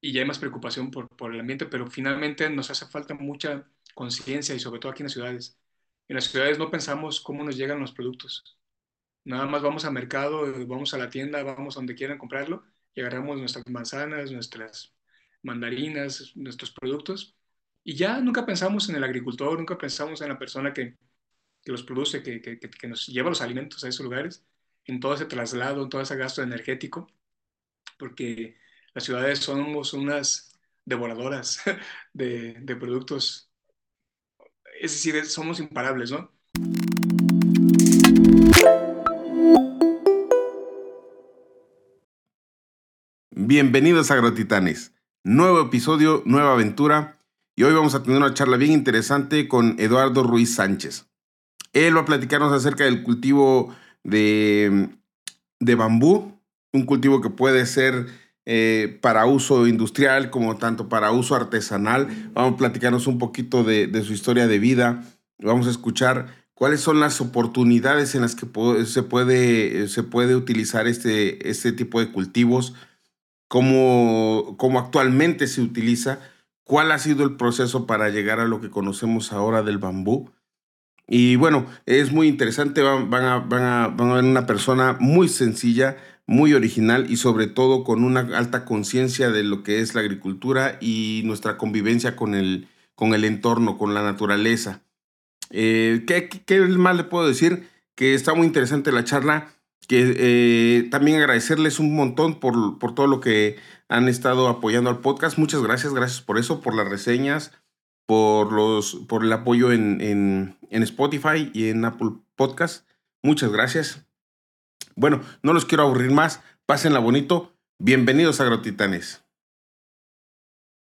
y ya hay más preocupación por, por el ambiente, pero finalmente nos hace falta mucha conciencia y sobre todo aquí en las ciudades. En las ciudades no pensamos cómo nos llegan los productos. Nada más vamos al mercado, vamos a la tienda, vamos donde quieran comprarlo y agarramos nuestras manzanas, nuestras mandarinas, nuestros productos y ya nunca pensamos en el agricultor, nunca pensamos en la persona que, que los produce, que, que, que, nos lleva los alimentos a esos lugares, en todo ese traslado, en todo ese gasto energético, porque las ciudades somos unas devoradoras de, de productos, es decir, somos imparables, ¿no? Bienvenidos a Agrotitanes. Nuevo episodio, nueva aventura. Y hoy vamos a tener una charla bien interesante con Eduardo Ruiz Sánchez. Él va a platicarnos acerca del cultivo de, de bambú, un cultivo que puede ser eh, para uso industrial como tanto para uso artesanal. Vamos a platicarnos un poquito de, de, su historia de vida. Vamos a escuchar cuáles son las oportunidades en las que se, puede, se puede utilizar este, este tipo de cultivos cómo, cómo actualmente se utiliza, cuál ha sido el proceso para llegar a lo que conocemos ahora del bambú. Y bueno, es muy interesante, van, a, van, a, van a ver una persona muy sencilla, muy original y sobre todo con una alta conciencia de lo que es la agricultura y nuestra convivencia con el, con el entorno, con la naturaleza. Eh, ¿qué, ¿Qué más le puedo decir? Que está muy interesante la charla que eh, también agradecerles un montón por, por, todo lo que han estado apoyando al podcast. Muchas gracias, gracias por eso, por las reseñas, por, los, por el apoyo en, en, en Spotify y en Apple Podcast. Muchas gracias. Bueno, no los quiero aburrir más. Pásenla bonito. Bienvenidos a Agrotitanes.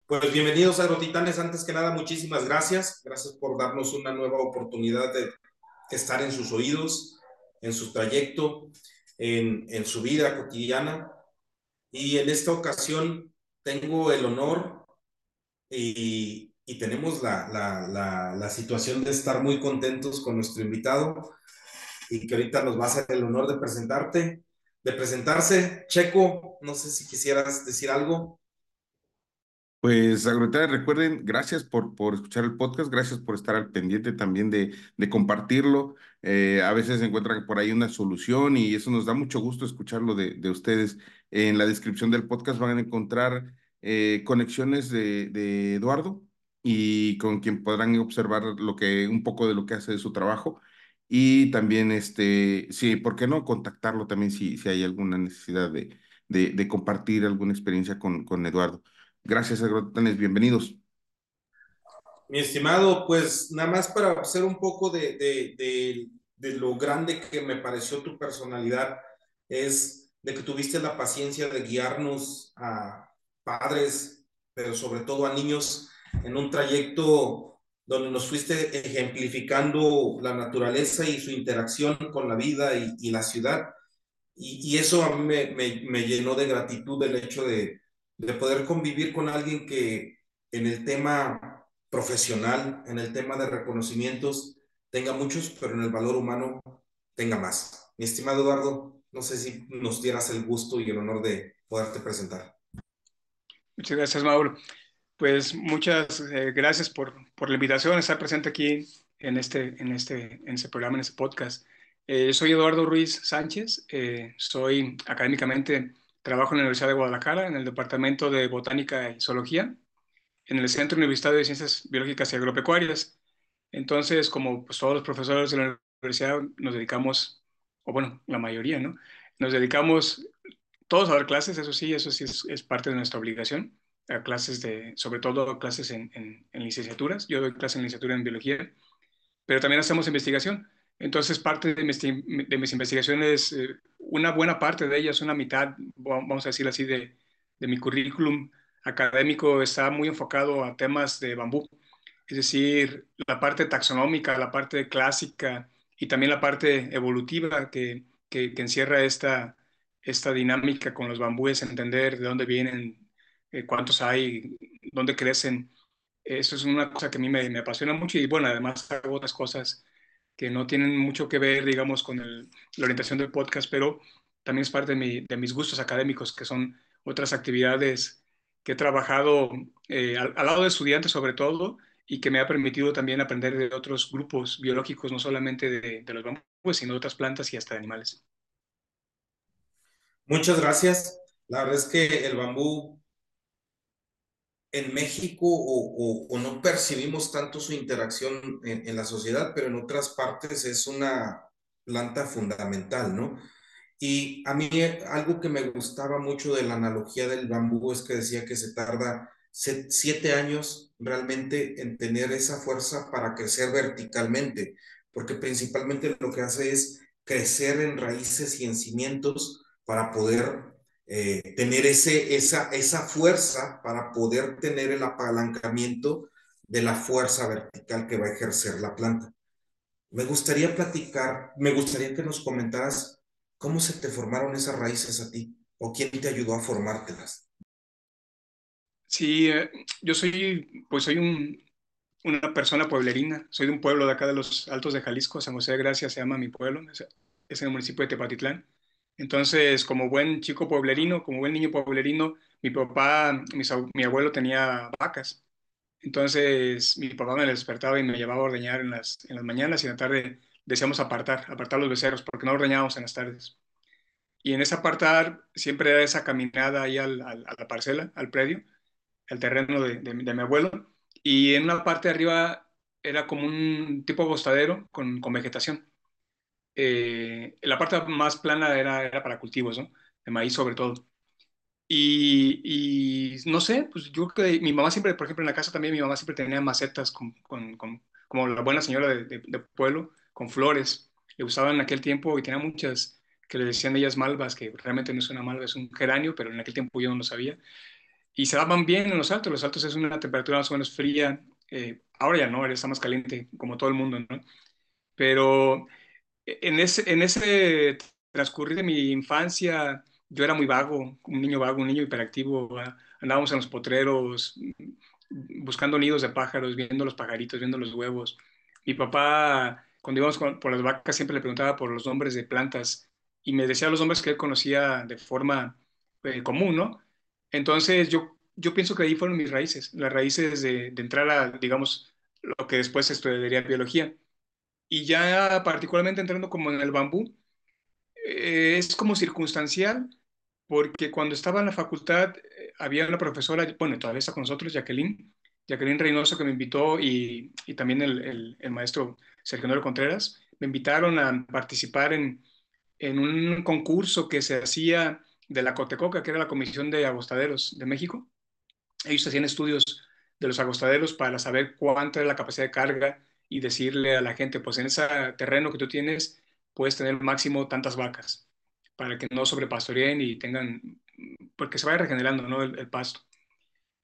Pues bienvenidos a Agrotitanes. Antes que nada, muchísimas gracias. Gracias por darnos una nueva oportunidad de estar en sus oídos en su trayecto, en, en su vida cotidiana. Y en esta ocasión tengo el honor y, y tenemos la, la, la, la, situación de estar muy contentos con nuestro invitado y que ahorita nos va a hacer el honor de presentarte, de presentarse. Checo, no sé si quisieras decir algo. Pues Agroveteranos, recuerden, gracias por, por escuchar el podcast, gracias por estar al pendiente también de, de compartirlo. Eh, a veces se encuentran por ahí una solución y eso nos da mucho gusto escucharlo de, de ustedes. En la descripción del podcast van a encontrar eh, conexiones de, de, Eduardo y con quien podrán observar lo que, un poco de lo que hace de su trabajo. Y también, este, sí, ¿por qué no contactarlo también si, si hay alguna necesidad de, de, compartir alguna experiencia con, con Eduardo? Gracias, Agrotanes, bienvenidos. Mi estimado, pues nada más para hacer un poco de, de, de, lo grande que me pareció tu personalidad, es de que tuviste la paciencia de guiarnos a padres, pero sobre todo a niños, en un trayecto donde nos fuiste ejemplificando la naturaleza y su interacción con la vida y, y la ciudad. Y, y, eso a mí me, me, me llenó de gratitud el hecho de, de poder convivir con alguien que en el tema profesional, en el tema de reconocimientos, tenga muchos, pero en el valor humano tenga más. Mi estimado Eduardo, no sé si nos dieras el gusto y el honor de poderte presentar. Muchas gracias, Mauro. Pues muchas eh, gracias por, por, la invitación a estar presente aquí en este, en este, en este programa, en este podcast. Eh, soy Eduardo Ruiz Sánchez, eh, soy académicamente Trabajo en la Universidad de Guadalajara, en el Departamento de Botánica y Zoología, en el Centro Universitario de Ciencias Biológicas y Agropecuarias. Entonces, como pues, todos los profesores de la universidad nos dedicamos, o bueno, la mayoría, ¿no? Nos dedicamos todos a dar clases, eso sí, eso sí es, parte de nuestra obligación, a clases de, sobre todo clases en, en, en licenciaturas. Yo doy clases en licenciatura en biología, pero también hacemos investigación. Entonces, parte de mis, de mis investigaciones, eh, una buena parte de ellas, una mitad, vamos a decir así, de, de, mi currículum académico está muy enfocado a temas de bambú. Es decir, la parte taxonómica, la parte clásica y también la parte evolutiva que, que, que encierra esta, esta dinámica con los bambúes, entender de dónde vienen, eh, cuántos hay, dónde crecen. Eso es una cosa que a mí me, me apasiona mucho y bueno, además hago otras cosas que no tienen mucho que ver, digamos, con el, la orientación del podcast, pero también es parte de, mi, de, mis gustos académicos, que son otras actividades que he trabajado eh, al, lado de estudiantes sobre todo y que me ha permitido también aprender de otros grupos biológicos, no solamente de, de los bambúes, sino de otras plantas y hasta de animales. Muchas gracias. La verdad es que el bambú en México o, o, no percibimos tanto su interacción en, en, la sociedad, pero en otras partes es una planta fundamental, ¿no? Y a mí algo que me gustaba mucho de la analogía del bambú es que decía que se tarda siete años realmente en tener esa fuerza para crecer verticalmente, porque principalmente lo que hace es crecer en raíces y en cimientos para poder eh, tener ese, esa, esa fuerza, para poder tener el apalancamiento de la fuerza vertical que va a ejercer la planta. Me gustaría platicar, me gustaría que nos comentaras cómo se te formaron esas raíces a ti o quién te ayudó a formártelas. Sí, eh, yo soy, pues soy un, una persona pueblerina, soy de un pueblo de acá de los Altos de Jalisco, San José de Gracia se llama mi pueblo, es, es en el municipio de Tepatitlán. Entonces, como buen chico pueblerino, como buen niño pueblerino, mi papá, mi, abuelo tenía vacas. Entonces, mi papá me despertaba y me llevaba a ordeñar en las, en las mañanas y en la tarde decíamos apartar, apartar los becerros, porque no ordeñábamos en las tardes. Y en ese apartar siempre era esa caminada ahí al, a la parcela, al predio, al terreno de, de, mi abuelo. Y en una parte de arriba era como un tipo agostadero con, con vegetación. Eh, la parte más plana era, era para cultivos, ¿no? De maíz sobre todo. Y, y, no sé, pues yo creo que mi mamá siempre, por ejemplo, en la casa también mi mamá siempre tenía macetas con, con, con como la buena señora de, de, pueblo, con flores. Le gustaban en aquel tiempo y tenía muchas que le decían ellas malvas, que realmente no es una malva, es un geranio, pero en aquel tiempo yo no lo sabía. Y se daban bien en los altos. Los altos es una temperatura más o menos fría. Eh, ahora ya no, ahora está más caliente, como todo el mundo, ¿no? Pero en ese, en ese transcurrir de mi infancia, yo era muy vago, un niño vago, un niño hiperactivo. Andábamos en los potreros buscando nidos de pájaros, viendo los pajaritos, viendo los huevos. Mi papá, cuando íbamos por las vacas, siempre le preguntaba por los nombres de plantas y me decía los nombres que él conocía de forma eh, común, ¿no? Entonces yo, yo pienso que ahí fueron mis raíces, las raíces de, de entrar a, digamos, lo que después estudiaría biología y ya particularmente entrando como en el bambú, eh, es como circunstancial, porque cuando estaba en la facultad eh, había una profesora, bueno, todavía está con nosotros, Jacqueline, Jacqueline Reynoso, que me invitó, y, y también el, el, maestro Sergio Nero Contreras, me invitaron a participar en, en un concurso que se hacía de la Cotecoca, que era la Comisión de Agostaderos de México. Ellos hacían estudios de los agostaderos para saber cuánta era la capacidad de carga y decirle a la gente, pues en ese terreno que tú tienes puedes tener máximo tantas vacas para que no sobrepastoreen y tengan, porque se vaya regenerando ¿no? el, pasto.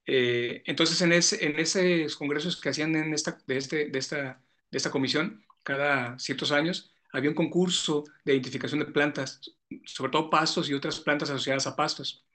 Eh, entonces, en, ese, en esos congresos que hacían en esta, de, este, de, esta, de esta comisión, cada ciertos años, había un concurso de identificación de plantas, sobre todo pastos y otras plantas asociadas a pastos.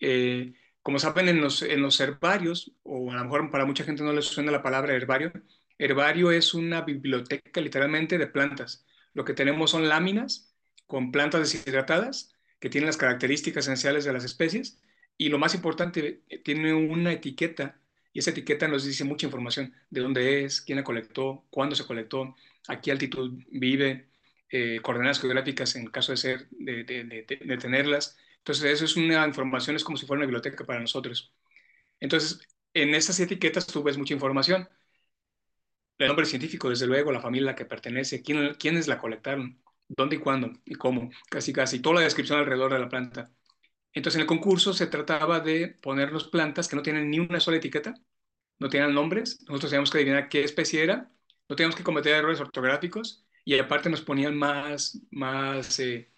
Eh, como saben, en los, en los herbarios, o a lo mejor para mucha gente no les suena la palabra herbario, Herbario es una biblioteca literalmente de plantas. Lo que tenemos son láminas con plantas deshidratadas que tienen las características esenciales de las especies y lo más importante, tiene una etiqueta y esa etiqueta nos dice mucha información de dónde es, quién la colectó, cuándo se colectó, a qué altitud vive, eh, coordenadas geográficas en caso de ser, de, de, tenerlas. Entonces, eso es una información, es como si fuera una biblioteca para nosotros. Entonces, en esas etiquetas tú ves mucha información el nombre científico, desde luego, la familia a la que pertenece, quién, quiénes la colectaron, dónde y cuándo y cómo, casi casi, toda la descripción alrededor de la planta. Entonces, en el concurso se trataba de ponernos plantas que no tienen ni una sola etiqueta, no tienen nombres, nosotros teníamos que adivinar qué especie era, no teníamos que cometer errores ortográficos y aparte nos ponían más, más eh,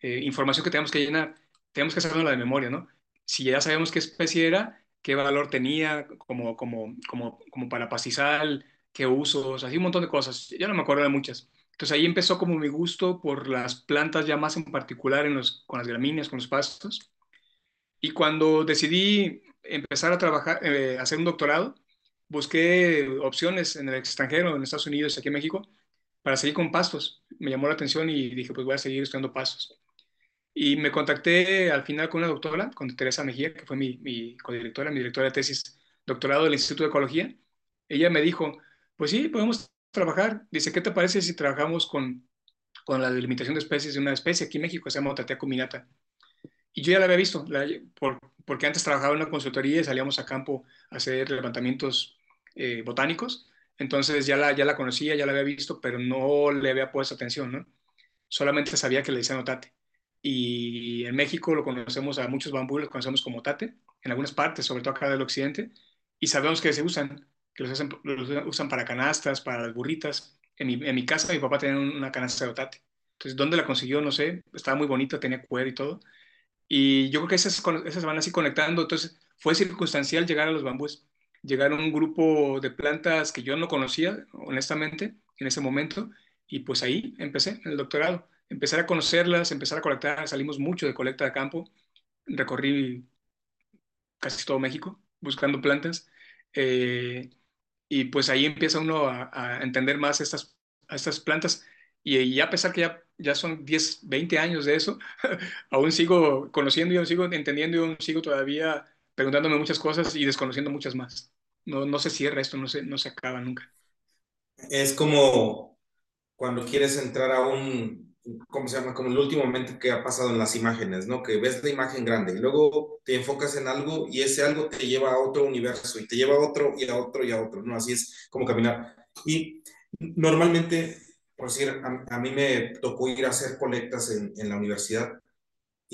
eh, información que teníamos que llenar. Teníamos que hacerlo de memoria, ¿no? Si ya sabemos qué especie era, qué valor tenía como, como, como, como para pastizal, qué usos, así un montón de cosas. Ya no me acuerdo de muchas. Entonces ahí empezó como mi gusto por las plantas ya más en particular en los, con las gramíneas, con los pastos. Y cuando decidí empezar a trabajar, eh, hacer un doctorado, busqué opciones en el extranjero, en Estados Unidos, aquí en México, para seguir con pastos. Me llamó la atención y dije, pues voy a seguir estudiando pastos. Y me contacté al final con una doctora, con Teresa Mejía, que fue mi, mi codirectora, mi directora de tesis, doctorado del Instituto de Ecología. Ella me dijo, pues sí, podemos trabajar. Dice, ¿qué te parece si trabajamos con, con la delimitación de especies de una especie aquí en México, se llama Otatea cuminata? Y yo ya la había visto, por, porque antes trabajaba en una consultoría y salíamos a campo a hacer levantamientos eh, botánicos. Entonces ya la, ya la conocía, ya la había visto, pero no le había puesto atención, ¿no? Solamente sabía que le decían otate. Y en México lo conocemos a muchos bambúes, los conocemos como otate, en algunas partes, sobre todo acá del occidente, y sabemos que se usan, que los, usan para canastas, para las burritas. En mi, en mi, casa mi papá tenía una canasta de otate. Entonces, ¿dónde la consiguió? No sé, estaba muy bonita, tenía cuero y todo. Y yo creo que esas, esas van así conectando. Entonces, fue circunstancial llegar a los bambúes llegaron un grupo de plantas que yo no conocía, honestamente, en ese momento, y pues ahí empecé en el doctorado. Empezar a conocerlas, empezar a colectar, salimos mucho de colecta de campo, recorrí casi todo México buscando plantas, eh, y pues ahí empieza uno a, entender más estas, estas plantas, y, a pesar que ya, ya son 10, 20 años de eso, aún sigo conociendo y aún sigo entendiendo y aún sigo todavía preguntándome muchas cosas y desconociendo muchas más. No, no se cierra esto, no se, no se acaba nunca. Es como cuando quieres entrar a un, ¿cómo se llama? Como el último momento que ha pasado en las imágenes, ¿no? Que ves la imagen grande y luego te enfocas en algo y ese algo te lleva a otro universo y te lleva a otro y a otro y a otro, ¿no? Así es como caminar. Y normalmente, por decir, a, mí me tocó ir a hacer colectas en, en la universidad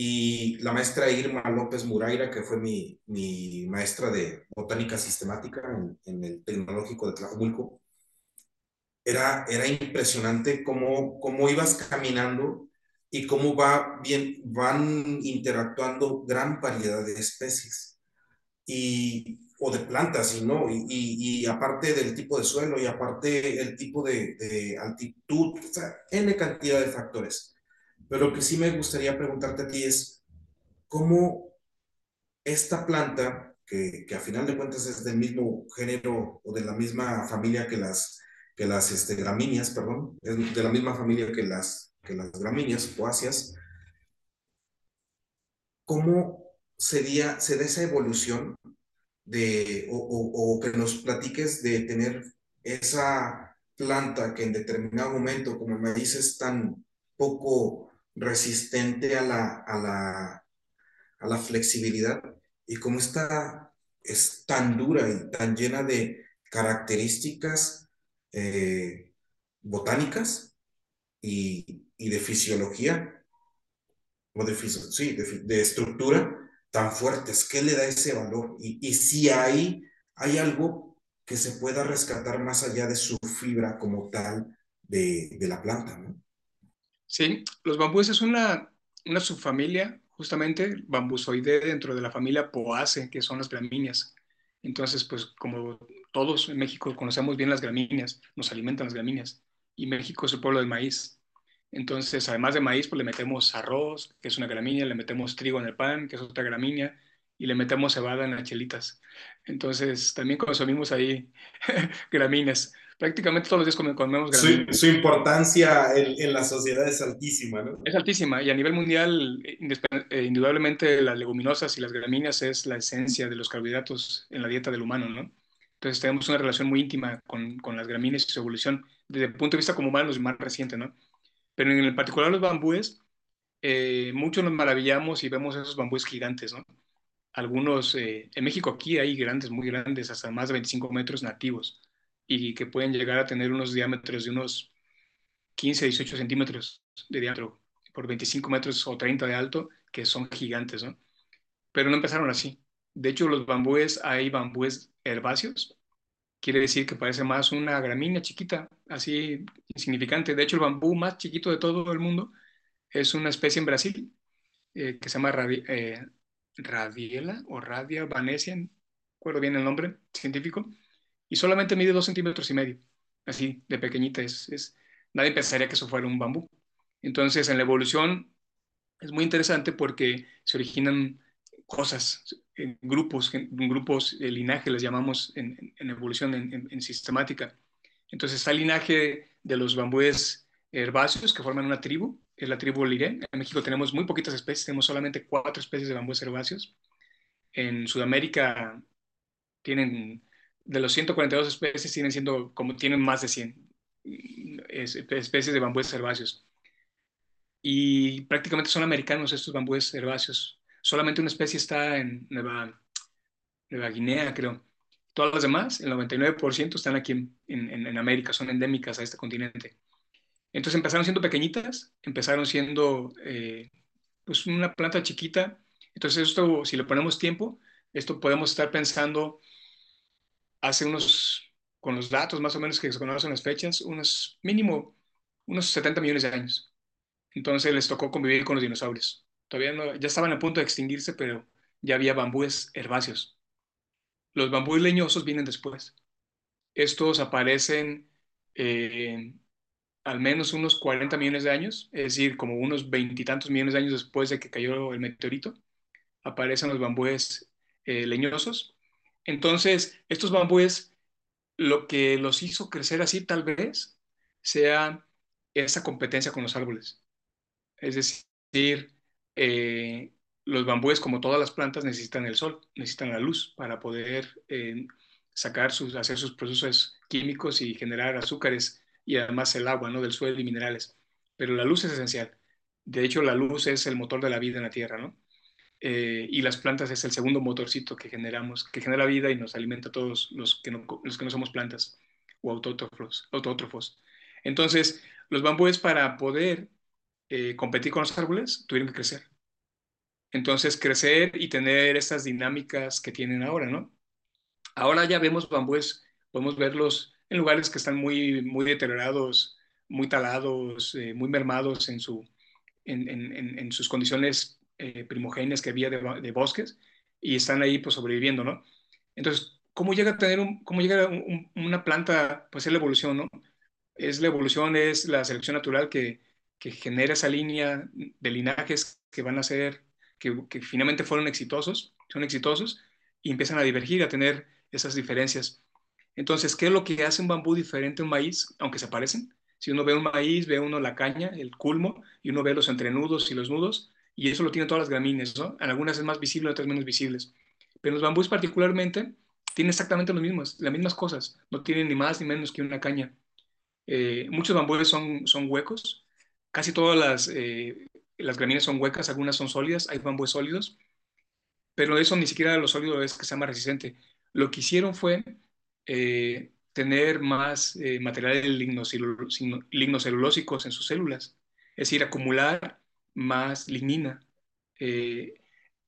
y la maestra Irma López Muraira, que fue mi, mi maestra de botánica sistemática en, el Tecnológico de Tlajumulco, era, era impresionante cómo, cómo ibas caminando y cómo va bien, van interactuando gran variedad de especies y, o de plantas, y, ¿no? Y, y, aparte del tipo de suelo y aparte el tipo de, de altitud, o sea, N cantidad de factores. Pero lo que sí me gustaría preguntarte a ti es, ¿cómo esta planta, que, que a final de cuentas es del mismo género o de la misma familia que las, que las este, gramíneas, perdón, es de la misma familia que las, que las gramíneas, poáceas, ¿cómo sería, se da esa evolución de, o, o, que nos platiques de tener esa planta que en determinado momento, como me dices, tan poco resistente a la, a la, a la flexibilidad y como está es tan dura y tan llena de características eh, botánicas y, y, de fisiología, o de, sí, de, de, estructura tan fuertes, ¿qué le da ese valor? Y, y si hay, hay algo que se pueda rescatar más allá de su fibra como tal de, de la planta, ¿no? Sí, los bambúes es una, una subfamilia, justamente bambusoide dentro de la familia Poaceae, que son las gramíneas. Entonces, pues como todos en México conocemos bien las gramíneas, nos alimentan las gramíneas, y México es el pueblo del maíz. Entonces, además de maíz, pues le metemos arroz, que es una gramínea, le metemos trigo en el pan, que es otra gramínea, y le metemos cebada en las chelitas. Entonces, también consumimos ahí gramíneas prácticamente todos los días comemos gramíneas. Su, importancia en, la sociedad es altísima, ¿no? Es altísima y a nivel mundial, eh, eh, indudablemente las leguminosas y las gramíneas es la esencia de los carbohidratos en la dieta del humano, ¿no? Entonces tenemos una relación muy íntima con, con las gramíneas y su evolución desde el punto de vista como humanos y más reciente, ¿no? Pero en el particular los bambúes, eh, muchos nos maravillamos y vemos esos bambúes gigantes, ¿no? Algunos, en México aquí hay grandes, muy grandes, hasta más de 25 metros nativos y que pueden llegar a tener unos diámetros de unos 15, 18 centímetros de diámetro por 25 metros o 30 de alto, que son gigantes, ¿no? Pero no empezaron así. De hecho, los bambúes, hay bambúes herbáceos, quiere decir que parece más una gramínea chiquita, así insignificante. De hecho, el bambú más chiquito de todo el mundo es una especie en Brasil eh, que se llama eh, Radiela o Radia vanesia, no recuerdo bien el nombre científico, y solamente mide dos centímetros y medio, así de pequeñita. Es, es, nadie pensaría que eso fuera un bambú. Entonces, en la evolución es muy interesante porque se originan cosas en grupos, en grupos de linaje, les llamamos en, en evolución, en, sistemática. Entonces está el linaje de los bambúes herbáceos que forman una tribu, es la tribu Liré. En México tenemos muy poquitas especies, tenemos solamente cuatro especies de bambúes herbáceos. En Sudamérica tienen, de los 142 especies, tienen, siendo, como, tienen más de 100 especies de bambúes herbáceos. Y prácticamente son americanos estos bambúes herbáceos. Solamente una especie está en Nueva, Guinea, creo. Todas las demás, el 99% están aquí en América, son endémicas a este continente. Entonces empezaron siendo pequeñitas, empezaron siendo eh, pues una planta chiquita. Entonces esto, si le ponemos tiempo, esto podemos estar pensando hace unos, con los datos más o menos que se conocen las fechas, unos mínimo unos 70 millones de años. Entonces les tocó convivir con los dinosaurios. Todavía no, ya estaban a punto de extinguirse, pero ya había bambúes herbáceos. Los bambúes leñosos vienen después. Estos aparecen eh, al menos unos 40 millones de años, es decir, como unos veintitantos millones de años después de que cayó el meteorito, aparecen los bambúes eh, leñosos. Entonces, estos bambúes, lo que los hizo crecer así tal vez sea esa competencia con los árboles. Es decir, eh, los bambúes, como todas las plantas, necesitan el sol, necesitan la luz para poder eh, sacar sus, hacer sus procesos químicos y generar azúcares y además el agua, ¿no? Del suelo y minerales. Pero la luz es esencial. De hecho, la luz es el motor de la vida en la Tierra, ¿no? Eh, y las plantas es el segundo motorcito que generamos, que genera vida y nos alimenta a todos los que no, los que somos plantas o autótrofos. autótrofos. Entonces, los bambúes para poder eh, competir con los árboles tuvieron que crecer. Entonces, crecer y tener estas dinámicas que tienen ahora, ¿no? Ahora ya vemos bambúes, podemos verlos en lugares que están muy, muy deteriorados, muy talados, eh, muy mermados en, su, en, en, en sus condiciones eh, que había de, bosques y están ahí pues sobreviviendo, ¿no? Entonces, ¿cómo llega a tener un, cómo llega un, una planta, pues es la evolución, ¿no? Es la evolución, es la selección natural que, que genera esa línea de linajes que van a ser, que, finalmente fueron exitosos, son exitosos y empiezan a divergir, a tener esas diferencias. Entonces, ¿qué es lo que hace un bambú diferente a un maíz, aunque se parecen? Si uno ve un maíz, ve uno la caña, el culmo, y uno ve los entrenudos y los nudos, y eso lo tienen todas las gramíneas, ¿no? algunas es más visible, otras menos visibles. Pero los bambús particularmente tienen exactamente los mismos, las mismas cosas, no tienen ni más ni menos que una caña. Eh, muchos bambúes son, son huecos, casi todas las, eh, las gramíneas son huecas, algunas son sólidas, hay bambúes sólidos, pero eso ni siquiera lo sólido es que sea más resistente. Lo que hicieron fue eh, tener más eh, materiales lignocelulósicos en sus células, es decir, acumular más lignina. Eh,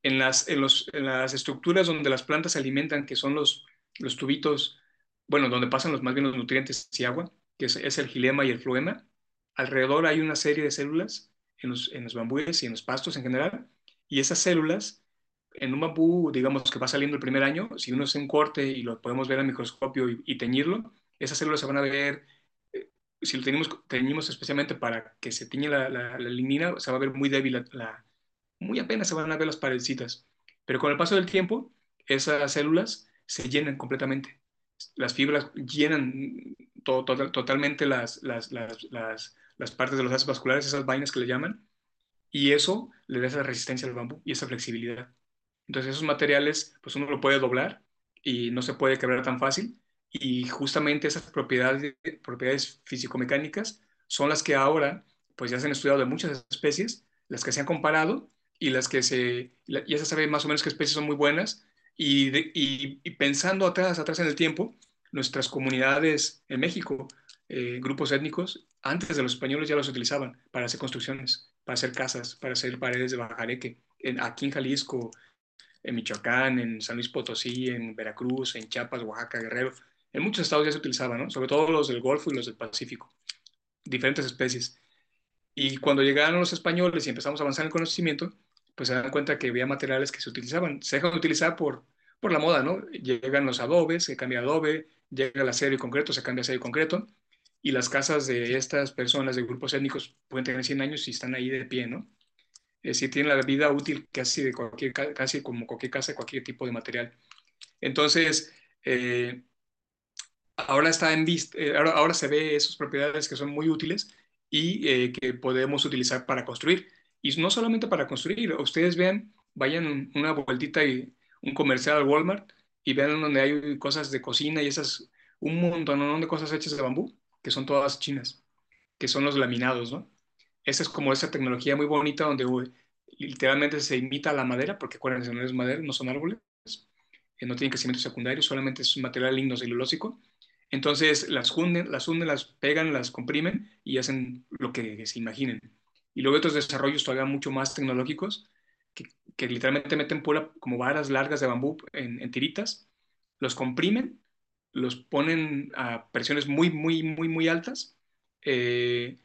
en, las, en, los, en, las estructuras donde las plantas se alimentan, que son los, los tubitos, bueno, donde pasan los más bien los nutrientes y agua, que es, el gilema y el floema, alrededor hay una serie de células en los, en los bambúes y en los pastos en general, y esas células en un bambú, digamos que va saliendo el primer año, si uno hace un corte y lo podemos ver al microscopio y, teñirlo, esas células se van a ver, eh, si lo tenemos, teñimos especialmente para que se tiñe la, la, lignina, se va a ver muy débil, la, muy apenas se van a ver las paredcitas. Pero con el paso del tiempo, esas células se llenan completamente. Las fibras llenan totalmente las, las, las, las, partes de los vasos vasculares, esas vainas que le llaman, y eso le da esa resistencia al bambú y esa flexibilidad. Entonces esos materiales, pues uno lo puede doblar y no se puede quebrar tan fácil. Y justamente esas propiedades, propiedades físico-mecánicas son las que ahora, pues ya se han estudiado de muchas especies, las que se han comparado y las que se, ya se sabe más o menos qué especies son muy buenas. Y, y pensando atrás, atrás en el tiempo, nuestras comunidades en México, eh, grupos étnicos, antes de los españoles ya los utilizaban para hacer construcciones, para hacer casas, para hacer paredes de bajareque. En, aquí en Jalisco, en Michoacán, en San Luis Potosí, en Veracruz, en Chiapas, Oaxaca, Guerrero. En muchos estados ya se utilizaban, ¿no? Sobre todo los del Golfo y los del Pacífico. Diferentes especies. Y cuando llegaron los españoles y empezamos a avanzar en el conocimiento, pues se dan cuenta que había materiales que se utilizaban. Se dejan de utilizar por, por la moda, ¿no? Llegan los adobes, se cambia adobe, llega el acero y concreto, se cambia acero y concreto. Y las casas de estas personas de grupos étnicos pueden tener 100 años y están ahí de pie, ¿no? es decir, tiene la vida útil casi, de cualquier, casi como cualquier casa, cualquier tipo de material. Entonces, eh, ahora, está en vista, eh, ahora, ahora se ve esas propiedades que son muy útiles y eh, que podemos utilizar para construir. Y no solamente para construir, ustedes vean, vayan una vueltita y un comercial al Walmart y vean donde hay cosas de cocina y esas, un montón de cosas hechas de bambú, que son todas chinas, que son los laminados, ¿no? Esa es como esa tecnología muy bonita donde literalmente se imita la madera, porque acuérdense, no es madera, no son árboles, eh, no tienen crecimiento secundario, solamente es un material lignocelulósico. Entonces las hunden, las hunden, las pegan, las comprimen y hacen lo que se imaginen. Y luego otros desarrollos todavía mucho más tecnológicos que, que literalmente meten pura, como varas largas de bambú en, tiritas, los comprimen, los ponen a presiones muy, muy, muy, muy altas eh,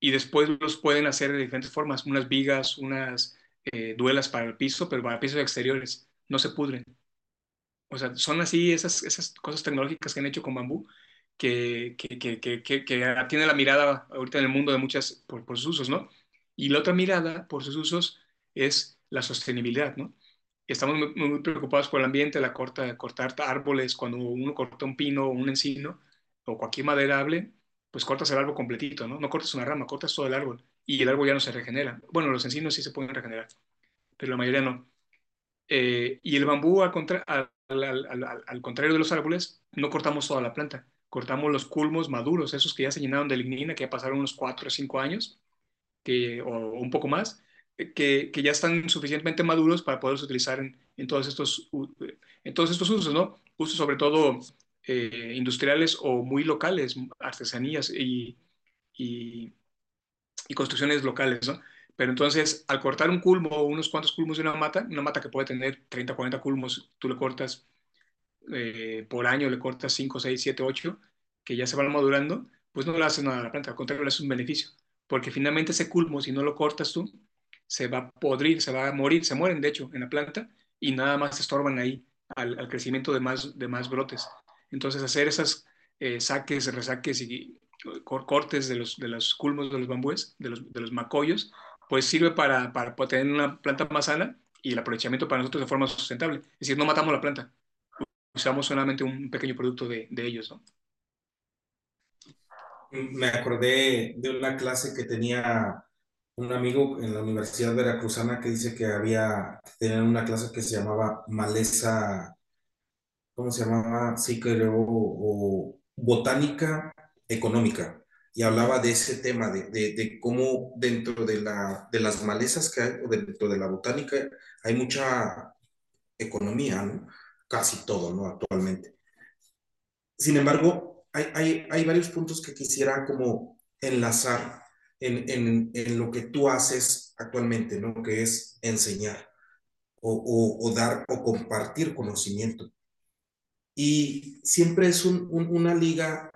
y después los pueden hacer de diferentes formas, unas vigas, unas eh, duelas para el piso, pero para pisos exteriores, no se pudren. O sea, son así esas, esas cosas tecnológicas que han hecho con bambú que, que, que, que, tiene la mirada ahorita en el mundo de muchas por, por, sus usos, ¿no? Y la otra mirada por sus usos es la sostenibilidad, ¿no? Estamos muy, preocupados por el ambiente, la corta, cortar árboles, cuando uno corta un pino o un encino o cualquier maderable, pues cortas el árbol completito, ¿no? No cortas una rama, cortas todo el árbol y el árbol ya no se regenera. Bueno, los encinos sí se pueden regenerar, pero la mayoría no. Eh, y el bambú, al, al, contrario de los árboles, no cortamos toda la planta, cortamos los culmos maduros, esos que ya se llenaron de lignina, que ya pasaron unos 4 o 5 años, que, o, un poco más, que, que, ya están suficientemente maduros para poderlos utilizar en, en, todos, estos, en todos estos usos, ¿no? Usos sobre todo eh, industriales o muy locales, artesanías y, y, y, construcciones locales, ¿no? Pero entonces, al cortar un culmo o unos cuantos culmos de una mata, una mata que puede tener 30, 40 culmos, tú le cortas eh, por año, le cortas 5, 6, 7, 8, que ya se van madurando, pues no le haces nada a la planta, al contrario, le haces un beneficio. Porque finalmente ese culmo, si no lo cortas tú, se va a podrir, se va a morir, se mueren de hecho en la planta y nada más estorban ahí al, crecimiento de más, de más brotes. Entonces, hacer esas eh, saques, resaques y cortes de los, de los culmos de los bambúes, de los, de los macollos, pues sirve para, para, tener una planta más sana y el aprovechamiento para nosotros de forma sustentable. Es decir, no matamos la planta, usamos solamente un pequeño producto de, de ellos, ¿no? Me acordé de una clase que tenía un amigo en la Universidad Veracruzana que dice que había, tenían una clase que se llamaba maleza ¿cómo se llamaba? Sí, creo, o botánica económica. Y hablaba de ese tema, de, de, cómo dentro de, la, de las malezas que hay, o dentro de la botánica, hay mucha economía, ¿no? Casi todo, ¿no? Actualmente. Sin embargo, hay, hay, hay varios puntos que quisiera como enlazar en, en, en, lo que tú haces actualmente, ¿no? Que es enseñar o, o, dar o compartir conocimiento. Y siempre es un, una liga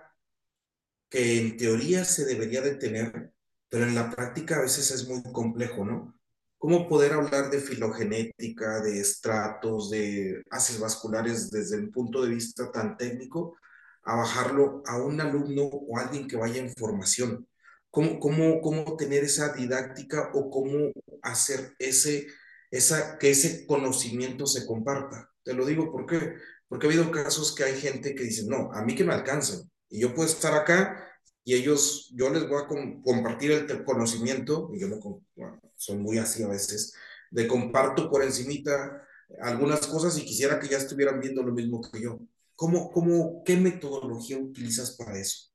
que en teoría se debería de tener, pero en la práctica a veces es muy complejo, ¿no? ¿Cómo poder hablar de filogenética, de estratos, de haces vasculares desde un punto de vista tan técnico, a bajarlo a un alumno o alguien que vaya en formación? ¿Cómo, cómo, cómo tener esa didáctica o cómo hacer ese, esa, que ese conocimiento se comparta? Te lo digo porque porque ha habido casos que hay gente que dice, no, a mí que me alcancen. Y yo puedo estar acá y ellos, yo les voy a compartir el conocimiento, y yo no, bueno, son muy así a veces, de comparto por encimita algunas cosas y quisiera que ya estuvieran viendo lo mismo que yo. ¿Cómo, cómo, ¿Qué metodología utilizas para eso?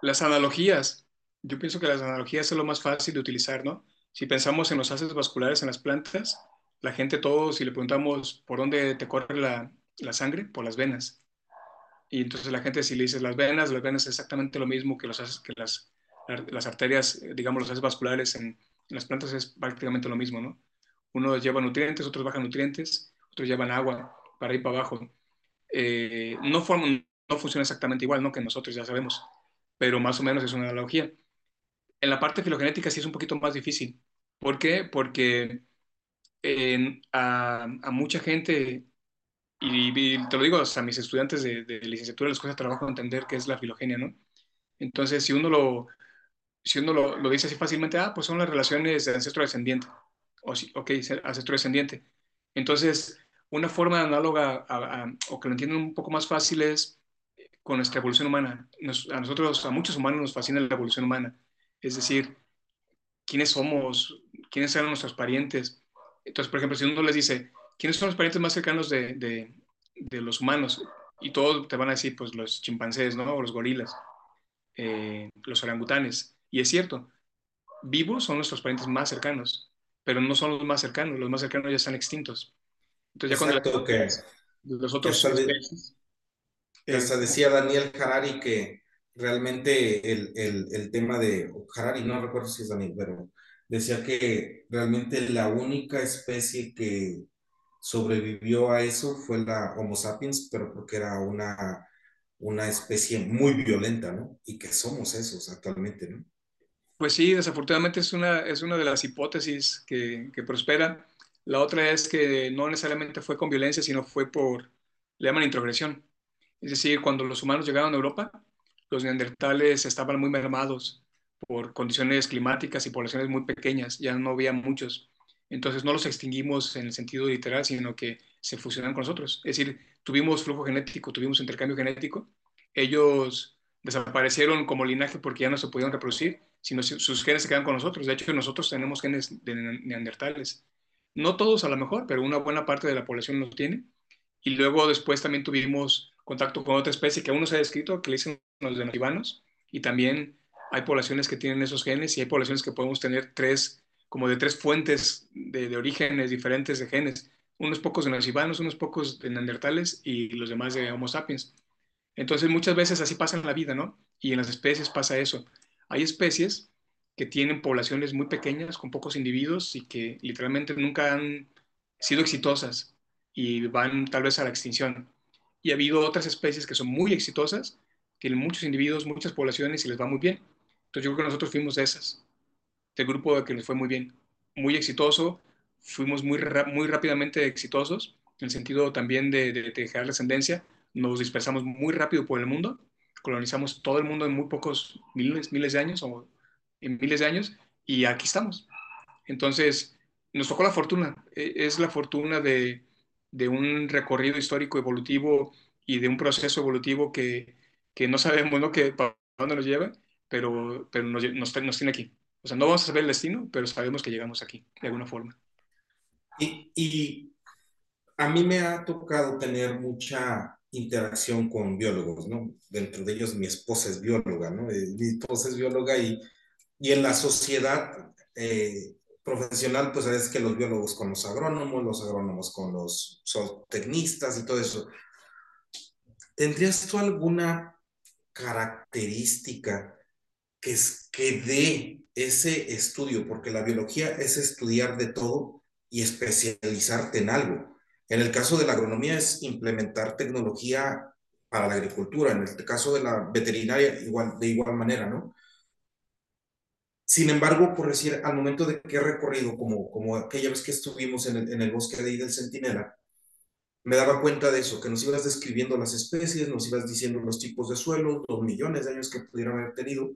Las analogías. Yo pienso que las analogías es lo más fácil de utilizar, ¿no? Si pensamos en los haces vasculares en las plantas, la gente todos, si le preguntamos por dónde te corre la, la sangre por las venas. Y entonces la gente si le dices las venas, las venas es exactamente lo mismo que, los, que las, las arterias, digamos, los haces vasculares en, las plantas es prácticamente lo mismo, ¿no? Unos llevan nutrientes, otros bajan nutrientes, otros llevan agua para ir para abajo. Eh, no, no funciona exactamente igual, ¿no? Que nosotros ya sabemos, pero más o menos es una analogía. En la parte filogenética sí es un poquito más difícil. ¿Por qué? Porque a, a mucha gente y, te lo digo a mis estudiantes de, licenciatura les cuesta trabajo entender qué es la filogenia, ¿no? Entonces, si uno lo, si uno lo, lo dice así fácilmente, ah, pues son las relaciones de ancestro-descendiente, o sí, ok, ancestro-descendiente. Entonces, una forma análoga o que lo entiendan un poco más fácil es con nuestra evolución humana. a nosotros, a muchos humanos nos fascina la evolución humana. Es decir, quiénes somos, quiénes eran nuestros parientes. Entonces, por ejemplo, si uno les dice, ¿quiénes son los parientes más cercanos de, de, de los humanos? Y todos te van a decir, pues los chimpancés, ¿no? O los gorilas, eh, los orangutanes. Y es cierto, vivos son nuestros parientes más cercanos, pero no son los más cercanos, los más cercanos ya están extintos. Entonces, ya Exacto, cuando que los otros especies, hasta eh, decía Daniel Harari que realmente el, el, el, tema de Harari, no recuerdo si es Daniel, pero decía que realmente la única especie que sobrevivió a eso fue la Homo sapiens, pero porque era una, una especie muy violenta, ¿no? Y que somos esos actualmente, ¿no? Pues sí, desafortunadamente es una, es una de las hipótesis que, que prosperan. La otra es que no necesariamente fue con violencia, sino fue por, le llaman introgresión. Es decir, cuando los humanos llegaron a Europa, los neandertales estaban muy mermados por condiciones climáticas y poblaciones muy pequeñas, ya no había muchos. Entonces no los extinguimos en el sentido literal, sino que se fusionaron con nosotros. Es decir, tuvimos flujo genético, tuvimos intercambio genético. Ellos desaparecieron como linaje porque ya no se podían reproducir, sino sus genes se quedan con nosotros. De hecho, nosotros tenemos genes de neandertales. No todos a lo mejor, pero una buena parte de la población los tiene. Y luego después también tuvimos contacto con otra especie que aún no se ha descrito, que le dicen los denotivanos, y también hay poblaciones que tienen esos genes y hay poblaciones que podemos tener tres, como de tres fuentes de, orígenes diferentes de genes, unos pocos de denotivanos, unos pocos de neandertales y los demás de Homo sapiens. Entonces muchas veces así pasa en la vida, ¿no? Y en las especies pasa eso. Hay especies que tienen poblaciones muy pequeñas, con pocos individuos y que literalmente nunca han sido exitosas y van tal vez a la extinción y ha habido otras especies que son muy exitosas, tienen muchos individuos, muchas poblaciones y les va muy bien. Entonces yo creo que nosotros fuimos de esas, del grupo que les fue muy bien, muy exitoso, fuimos muy, muy rápidamente exitosos, en el sentido también de, de, dejar descendencia, nos dispersamos muy rápido por el mundo, colonizamos todo el mundo en muy pocos miles, miles de años o en miles de años y aquí estamos. Entonces, nos tocó la fortuna, e, es la fortuna de, de un recorrido histórico evolutivo y de un proceso evolutivo que, que no sabemos ¿no? Que, para dónde nos lleva, pero, pero nos, nos, nos, tiene aquí. O sea, no vamos a saber el destino, pero sabemos que llegamos aquí, de alguna forma. Y, y a mí me ha tocado tener mucha interacción con biólogos, ¿no? Dentro de ellos mi esposa es bióloga, ¿no? Eh, mi esposa es bióloga y, y en la sociedad eh, profesional, pues sabes que los biólogos con los agrónomos, los agrónomos con los zootecnistas y todo eso. ¿Tendrías tú alguna característica que, es, que dé ese estudio? Porque la biología es estudiar de todo y especializarte en algo. En el caso de la agronomía es implementar tecnología para la agricultura, en el caso de la veterinaria igual, de igual manera, ¿no? Sin embargo, por decir, al momento de que he recorrido, como, como aquella vez que estuvimos en el, en el bosque de ahí del Centinela, me daba cuenta de eso, que nos ibas describiendo las especies, nos ibas diciendo los tipos de suelo, los millones de años que pudieran haber tenido.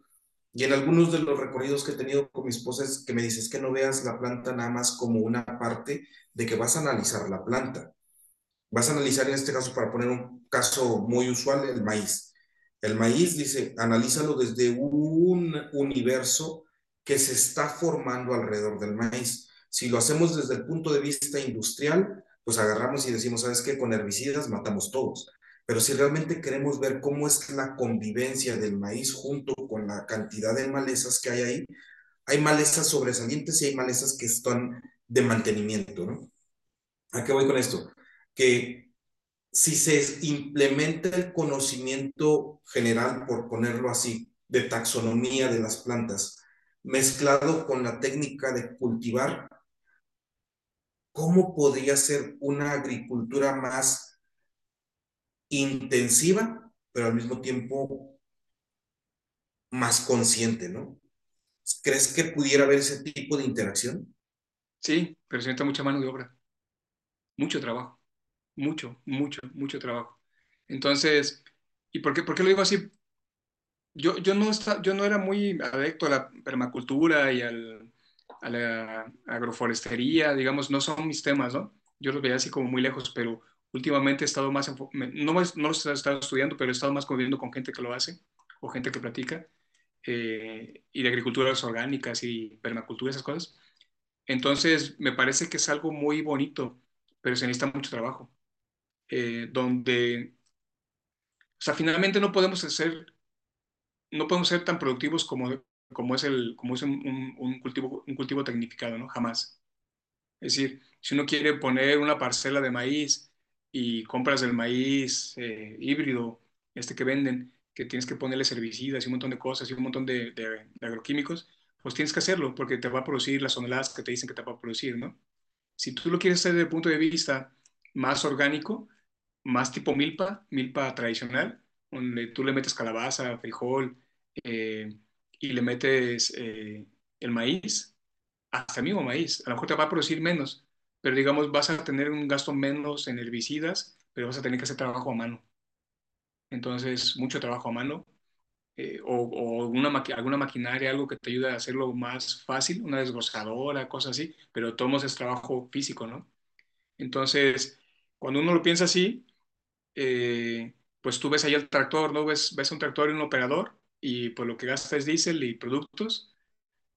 Y en algunos de los recorridos que he tenido con mi esposa es que me dices que no veas la planta nada más como una parte de que vas a analizar la planta. Vas a analizar en este caso, para poner un caso muy usual, el maíz. El maíz, dice, analízalo desde un universo que se está formando alrededor del maíz. Si lo hacemos desde el punto de vista industrial, pues agarramos y decimos, ¿sabes qué? Con herbicidas matamos todos. Pero si realmente queremos ver cómo es la convivencia del maíz junto con la cantidad de malezas que hay ahí, hay malezas sobresalientes y hay malezas que están de mantenimiento, ¿no? ¿A qué voy con esto? Que si se implementa el conocimiento general, por ponerlo así, de taxonomía de las plantas, mezclado con la técnica de cultivar, ¿cómo podría ser una agricultura más intensiva, pero al mismo tiempo más consciente, ¿no? ¿Crees que pudiera haber ese tipo de interacción? Sí, pero se necesita mucha mano de obra, mucho trabajo, mucho, mucho, mucho trabajo. Entonces, ¿y por qué, por qué lo digo así? yo, yo, no yo no era muy adecto a la permacultura y al, a la agroforestería, digamos, no son mis temas, ¿no? Yo los veía así como muy lejos, pero últimamente he estado más, no, no los he estado estudiando, pero he estado más conviviendo con gente que lo hace o gente que platica. eh, y de agriculturas orgánicas y permacultura, esas cosas. Entonces, me parece que es algo muy bonito, pero se necesita mucho trabajo. Eh, donde, o sea, finalmente no podemos ser, no podemos ser tan productivos como, como es, el, como es un, un, cultivo, un cultivo tecnificado, ¿no? Jamás. Es decir, si uno quiere poner una parcela de maíz y compras el maíz eh, híbrido, este que venden, que tienes que ponerle herbicidas y un montón de cosas y un montón de, de, agroquímicos, pues tienes que hacerlo porque te va a producir las toneladas que te dicen que te va a producir, ¿no? Si tú lo quieres hacer desde el punto de vista más orgánico, más tipo milpa, milpa tradicional, donde tú le metes calabaza, frijol eh, y le metes eh, el maíz, hasta el mismo maíz, a lo mejor te va a producir menos, pero digamos vas a tener un gasto menos en herbicidas, pero vas a tener que hacer trabajo a mano. Entonces, mucho trabajo a mano eh, o, una alguna maquinaria, algo que te ayude a hacerlo más fácil, una desgozadora, cosas así, pero todo es trabajo físico, ¿no? Entonces, cuando uno lo piensa así, eh, pues tú ves ahí el tractor, ¿no? Ves, ves un tractor y un operador y pues lo que gasta es diésel y productos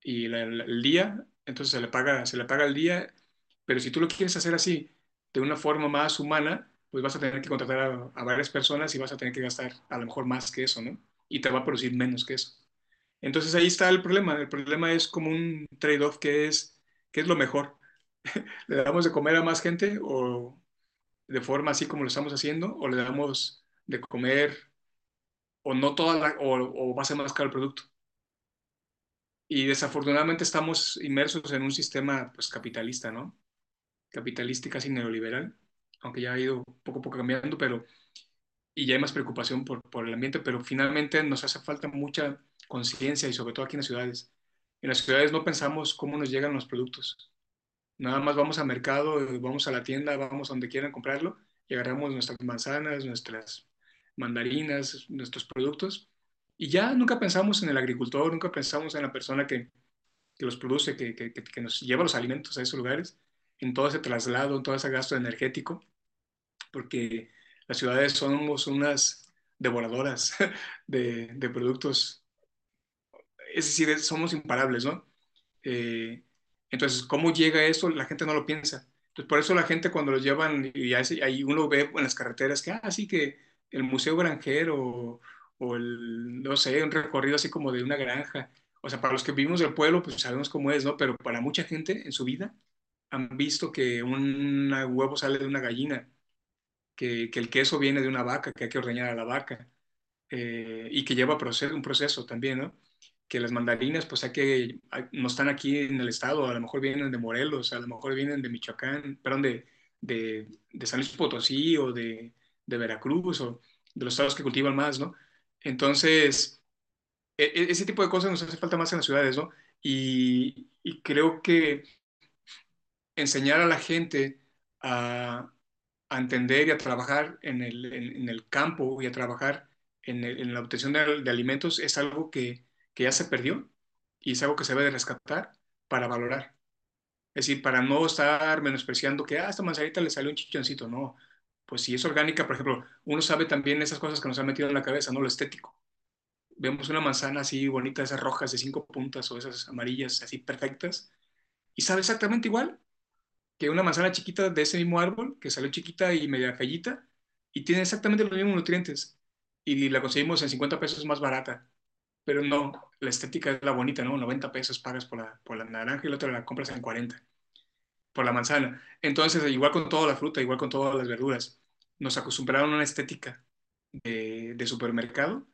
y el día, entonces se le paga, se le paga el día, pero si tú lo quieres hacer así, de una forma más humana, pues vas a tener que contratar a, varias personas y vas a tener que gastar a lo mejor más que eso, ¿no? Y te va a producir menos que eso. Entonces ahí está el problema. El problema es como un trade-off que es, ¿qué es lo mejor? ¿Le damos de comer a más gente o de forma así como lo estamos haciendo o le damos de comer o no toda la, o, o va a ser más caro el producto? Y desafortunadamente estamos inmersos en un sistema pues capitalista, ¿no? Capitalista y casi neoliberal, aunque ya ha ido poco a poco cambiando, pero y ya hay más preocupación por, por el ambiente, pero finalmente nos hace falta mucha conciencia y sobre todo aquí en las ciudades. En las ciudades no pensamos cómo nos llegan los productos. Nada más vamos al mercado, vamos a la tienda, vamos a donde quieran comprarlo y agarramos nuestras manzanas, nuestras mandarinas, nuestros productos y ya nunca pensamos en el agricultor, nunca pensamos en la persona que, que los produce, que, que, nos lleva los alimentos a esos lugares, en todo ese traslado, en todo ese gasto energético, porque las ciudades somos unas devoradoras de, de productos, es decir, somos imparables, ¿no? Eh, entonces, ¿cómo llega eso? La gente no lo piensa. Entonces, por eso la gente cuando lo llevan y ahí uno ve en las carreteras que, ah, sí que el Museo Granjero o el, no sé, un recorrido así como de una granja. O sea, para los que vivimos del pueblo, pues sabemos cómo es, ¿no? Pero para mucha gente en su vida han visto que un huevo sale de una gallina, que, que, el queso viene de una vaca, que hay que ordeñar a la vaca, eh, y que lleva proceso, un proceso también, ¿no? Que las mandarinas, pues hay que, no están aquí en el estado, a lo mejor vienen de Morelos, a lo mejor vienen de Michoacán, perdón, de, de, de San Luis Potosí o de, de Veracruz o de los estados que cultivan más, ¿no? Entonces, e, e, ese tipo de cosas nos hace falta más en las ciudades, ¿no? Y, creo que enseñar a la gente a, entender y a trabajar en el, campo y a trabajar en, la obtención de, alimentos es algo que, ya se perdió y es algo que se debe de rescatar para valorar. Es decir, para no estar menospreciando que a ah, esta manzanita le salió un chichoncito, no pues si es orgánica, por ejemplo, uno sabe también esas cosas que nos han metido en la cabeza, ¿no? Lo estético. Vemos una manzana así bonita, esas rojas de cinco puntas o esas amarillas así perfectas, y sabe exactamente igual que una manzana chiquita de ese mismo árbol, que salió chiquita y media fellita, y tiene exactamente los mismos nutrientes, y la conseguimos en 50 pesos más barata. Pero no, la estética es la bonita, ¿no? 90 pesos pagas por la, por la naranja y la otra la compras en 40 por la manzana. Entonces, igual con toda la fruta, igual con todas las verduras, nos acostumbraron a una estética de, supermercado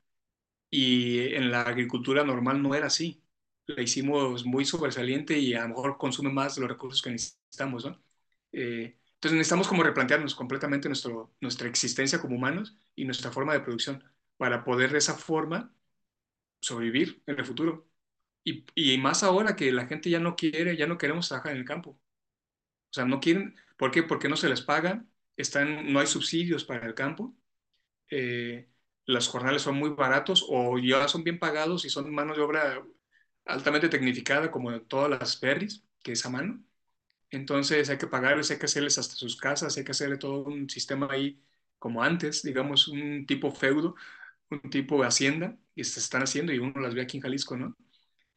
y en la agricultura normal no era así. La hicimos muy sobresaliente y a lo mejor consume más los recursos que necesitamos, ¿no? Eh, entonces necesitamos como replantearnos completamente nuestra existencia como humanos y nuestra forma de producción para poder de esa forma sobrevivir en el futuro. Y, y más ahora que la gente ya no quiere, ya no queremos trabajar en el campo. O sea, no quieren, ¿por qué? Porque no se les paga, están, no hay subsidios para el campo, eh, los jornales son muy baratos o ya son bien pagados y son manos de obra altamente tecnificada como todas las berries, que es a mano. Entonces hay que pagarles, hay que hacerles hasta sus casas, hay que hacerle todo un sistema ahí como antes, digamos, un tipo feudo, un tipo de hacienda y se están haciendo y uno las ve aquí en Jalisco, ¿no?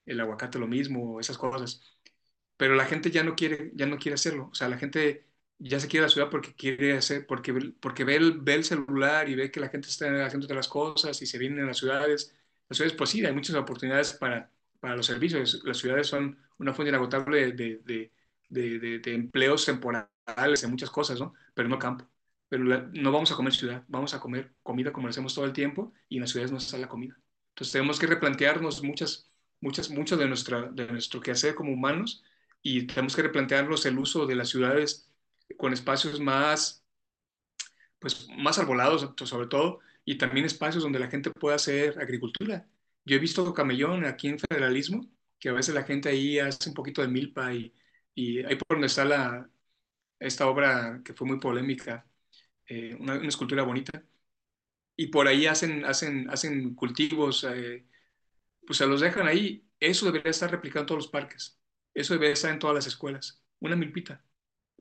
El aguacate lo mismo, esas cosas. Pero la gente ya no quiere, ya no quiere hacerlo. O sea, la gente ya se quiere la ciudad porque quiere hacer, porque, porque ve, el, ve el celular y ve que la gente está haciendo otras cosas y se vienen a las ciudades. Las ciudades, pues sí, hay muchas oportunidades para, para los servicios. Las ciudades son una fuente inagotable de, de, de, de empleos temporales, en muchas cosas, ¿no? Pero no campo pero no vamos a comer ciudad, vamos a comer comida como lo hacemos todo el tiempo y en las ciudades no está la comida. Entonces tenemos que replantearnos muchas, muchas, mucho de, nuestra, de nuestro quehacer como humanos y tenemos que replantearnos el uso de las ciudades con espacios más, pues, más arbolados sobre todo y también espacios donde la gente pueda hacer agricultura. Yo he visto camellón aquí en Federalismo, que a veces la gente ahí hace un poquito de milpa y, y ahí por donde está la, esta obra que fue muy polémica, eh, una, escultura bonita. Y por ahí hacen, hacen, hacen cultivos, eh, pues se los dejan ahí. Eso debería estar replicado en todos los parques. Eso debería estar en todas las escuelas. Una milpita,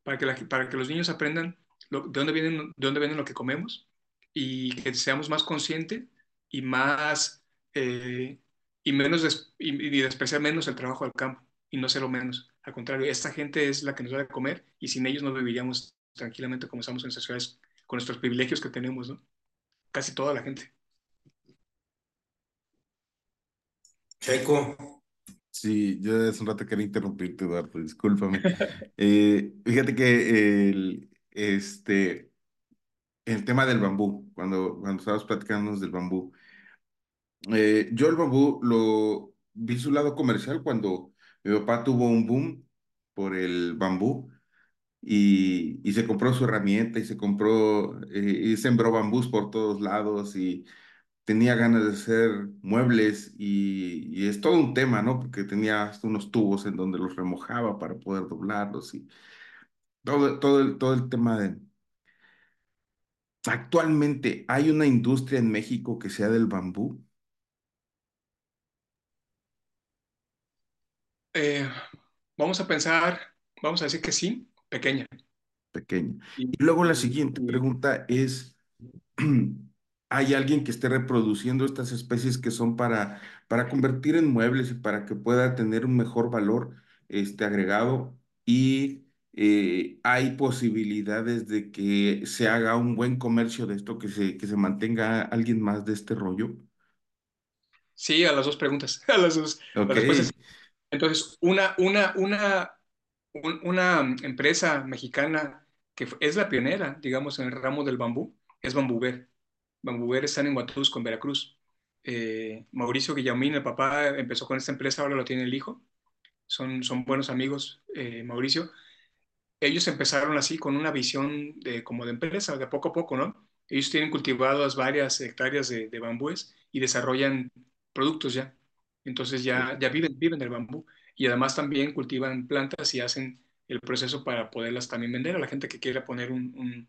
para que, para que los niños aprendan de, dónde vienen, de dónde vienen lo que comemos y que seamos más conscientes y más eh, y menos y, despreciar menos el trabajo del campo y no lo menos. Al contrario, esta gente es la que nos da de comer y sin ellos no viviríamos tranquilamente como estamos en esas ciudades con nuestros privilegios que tenemos, ¿no? Casi toda la gente. Checo. Sí, yo hace un rato quería interrumpirte, Eduardo, discúlpame. Eh, fíjate que el, este, el tema del bambú, cuando, cuando estábamos platicando del bambú, eh, yo el bambú lo vi su lado comercial cuando mi papá tuvo un boom por el bambú y, y se compró su herramienta y se compró eh, y sembró bambús por todos lados y tenía ganas de hacer muebles y, y, es todo un tema, ¿no? Porque tenía hasta unos tubos en donde los remojaba para poder doblarlos y todo, todo, el, todo el tema de... Actualmente, ¿hay una industria en México que sea del bambú? Eh, vamos a pensar, vamos a decir que sí, pequeña. Pequeña. Y, luego la siguiente pregunta es, ¿hay alguien que esté reproduciendo estas especies que son para, para convertir en muebles y para que pueda tener un mejor valor este, agregado? Y eh, hay posibilidades de que se haga un buen comercio de esto, que se, que se mantenga alguien más de este rollo. Sí, a las dos preguntas, a las dos. Entonces, una, una, una una empresa mexicana que es la pionera, digamos, en el ramo del bambú, es Bambuver. Bambuver está en Huatusco, en Veracruz. Eh, Mauricio Guillamín, el papá, empezó con esta empresa, ahora lo tiene el hijo. Son, son buenos amigos, eh, Mauricio. Ellos empezaron así con una visión de, como de empresa, de poco a poco, ¿no? Ellos tienen cultivadas varias hectáreas de, de bambúes y desarrollan productos ya. Entonces ya, ya viven, viven del bambú y además también cultivan plantas y hacen el proceso para poderlas también vender a la gente que quiera poner un,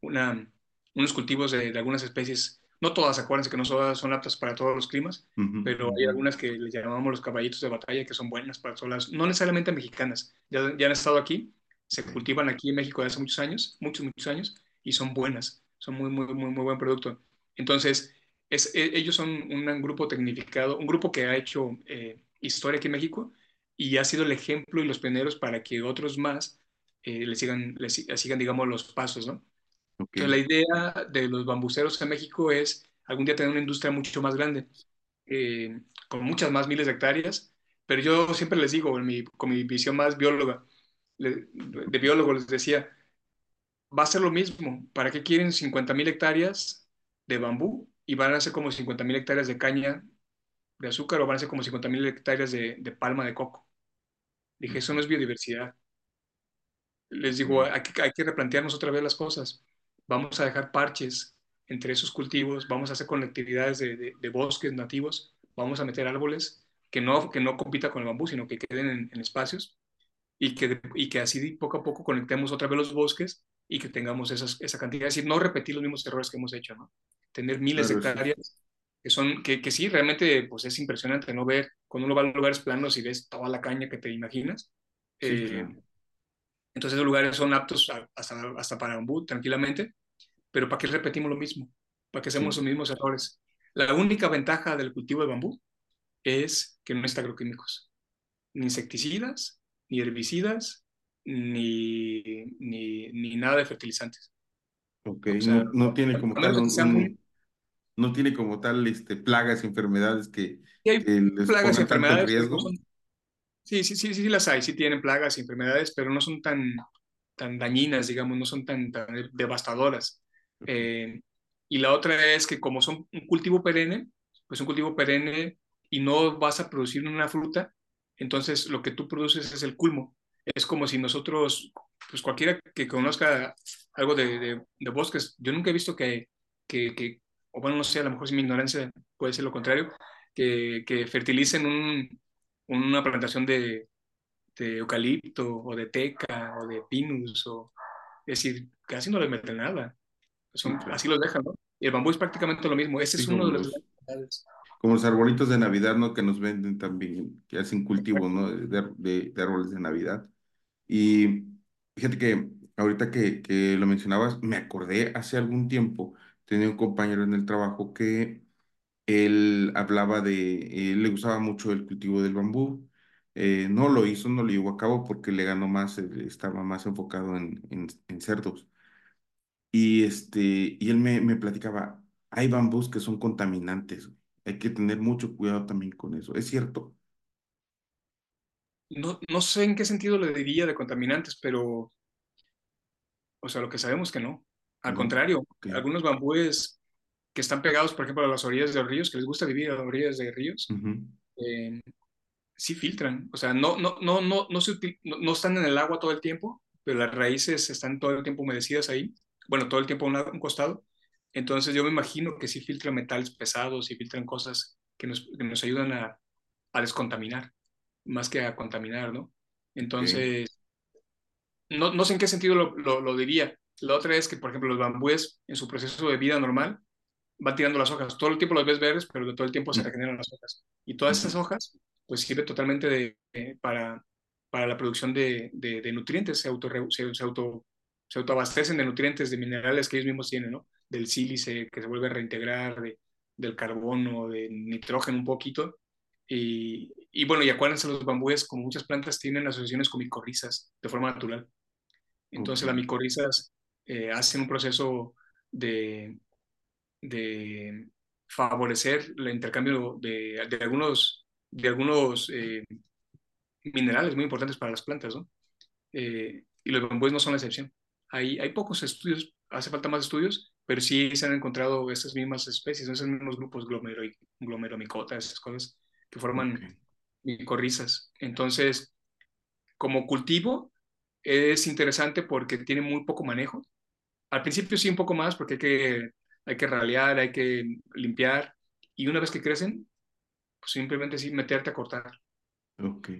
una, unos cultivos de, algunas especies. No todas, acuérdense que no todas son aptas para todos los climas, pero hay algunas que les llamamos los caballitos de batalla que son buenas para todas las, no necesariamente mexicanas, ya, ya han estado aquí, se cultivan aquí en México desde hace muchos años, muchos, muchos años, y son buenas, son muy, muy, muy, muy buen producto. Entonces, es, e, ellos son un, grupo tecnificado, un grupo que ha hecho eh, historia aquí en México y ha sido el ejemplo y los pioneros para que otros más eh, le, sigan, le sigan, digamos, los pasos, ¿no? La idea de los bambuceros en México es algún día tener una industria mucho más grande, eh, con muchas más miles de hectáreas, pero yo siempre les digo, con mi visión más bióloga, de biólogo les decía, va a ser lo mismo, ¿para qué quieren 50 mil hectáreas de bambú y van a ser como 50 mil hectáreas de caña de azúcar o van a ser como 50 mil hectáreas de, palma de coco. Dije, eso no es biodiversidad. Les digo, hay que, hay que replantearnos otra vez las cosas. Vamos a dejar parches entre esos cultivos, vamos a hacer conectividades de, de, bosques nativos, vamos a meter árboles que no, que no compita con el bambú, sino que queden en, espacios y que, y que así poco a poco conectemos otra vez los bosques y que tengamos esas, esa cantidad, es decir, no repetir los mismos errores que hemos hecho, ¿no? Tener miles de hectáreas que son, que, que, sí, realmente, pues es impresionante no ver, cuando uno va a lugares planos y ves toda la caña que te imaginas. Eh, entonces esos lugares son aptos hasta, hasta para bambú, tranquilamente, pero ¿para qué repetimos lo mismo? ¿Para qué hacemos los mismos errores? La única ventaja del cultivo de bambú es que no está agroquímicos, ni insecticidas, ni herbicidas, ni, ni, ni nada de fertilizantes. Ok, no, no, tiene como tal un, no tiene como tal este, plagas, enfermedades que, hay plagas y enfermedades riesgo. Sí, sí, sí, sí, las hay, sí tienen plagas y enfermedades, pero no son tan, tan dañinas, digamos, no son tan, tan devastadoras. Eh, y la otra es que como son un cultivo perenne, pues un cultivo perenne y no vas a producir una fruta, entonces lo que tú produces es el culmo. Es como si nosotros, pues cualquiera que conozca algo de, de, bosques, yo nunca he visto que, que, que, o bueno, no sé, a lo mejor si mi ignorancia puede ser lo contrario, que, que fertilicen un, una plantación de, de eucalipto o de teca o de pinus, o, es decir, casi no le meten nada. Son, así los dejan, ¿no? Y el bambú es prácticamente lo mismo. Ese es uno de los... Como los arbolitos de Navidad, ¿no? Que nos venden también, que hacen cultivo, ¿no? De, de, de, árboles de Navidad. Y fíjate que ahorita que, que lo mencionabas, me acordé hace algún tiempo, tenía un compañero en el trabajo que él hablaba de, él le gustaba mucho el cultivo del bambú. Eh, no lo hizo, no lo llevó a cabo porque le ganó más, estaba más enfocado en, en, en cerdos. Y, este, y él me, me platicaba, hay bambús que son contaminantes, hay que tener mucho cuidado también con eso. ¿Es cierto? No, no sé en qué sentido le diría de contaminantes, pero, o sea, lo que sabemos que no. Al contrario, algunos bambúes que están pegados, por ejemplo, a las orillas de los ríos, que les gusta vivir a las orillas de ríos, eh, sí filtran. O sea, no, no, no, no, no, se no, están en el agua todo el tiempo, pero las raíces están todo el tiempo humedecidas ahí. Bueno, todo el tiempo a un, costado. Entonces yo me imagino que sí filtran metales pesados y filtran cosas que nos, que nos ayudan a, a, descontaminar, más que a contaminar, ¿no? Entonces, no, no sé en qué sentido lo, lo, lo diría. La otra es que, por ejemplo, los bambúes en su proceso de vida normal van tirando las hojas. Todo el tiempo los ves verdes, pero de todo el tiempo se regeneran las hojas. Y todas esas hojas, pues sirve totalmente de, para, para la producción de, de, nutrientes. Se, auto, se, auto, se autoabastecen de nutrientes, de minerales que ellos mismos tienen, ¿no? Del sílice que se vuelve a reintegrar, de, del carbono, de nitrógeno un poquito. Y, y, bueno, y acuérdense, los bambúes, como muchas plantas, tienen asociaciones con micorrizas de forma natural. Entonces, las micorrizas eh, hacen un proceso de, de favorecer el intercambio de, de algunos, de algunos eh, minerales muy importantes para las plantas, ¿no? Eh, y los bambúes no son la excepción. Hay, hay pocos estudios, hace falta más estudios, pero sí se han encontrado esas mismas especies, esos mismos grupos glomero, glomeromicotas, esas cosas que forman micorrizas. Entonces, como cultivo, es interesante porque tiene muy poco manejo. Al principio sí un poco más porque hay que hay que ralear, hay que limpiar, y una vez que crecen, pues simplemente sí meterte a cortar. Ok.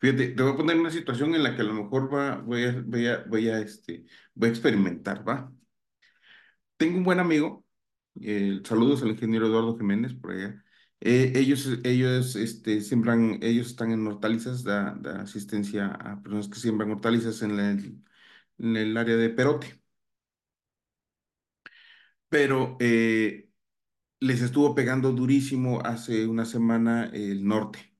Fíjate, te voy a poner una situación en la que a lo mejor va, voy, a, voy, a, voy, a, este, voy a experimentar, ¿va? Tengo un buen amigo, eh, saludos al ingeniero Eduardo Jiménez por allá. Eh, ellos, ellos, este, siembran, ellos están en hortalizas, da, da asistencia a personas que siembran hortalizas en, en el área de Perote pero eh, les estuvo pegando durísimo hace una semana el norte.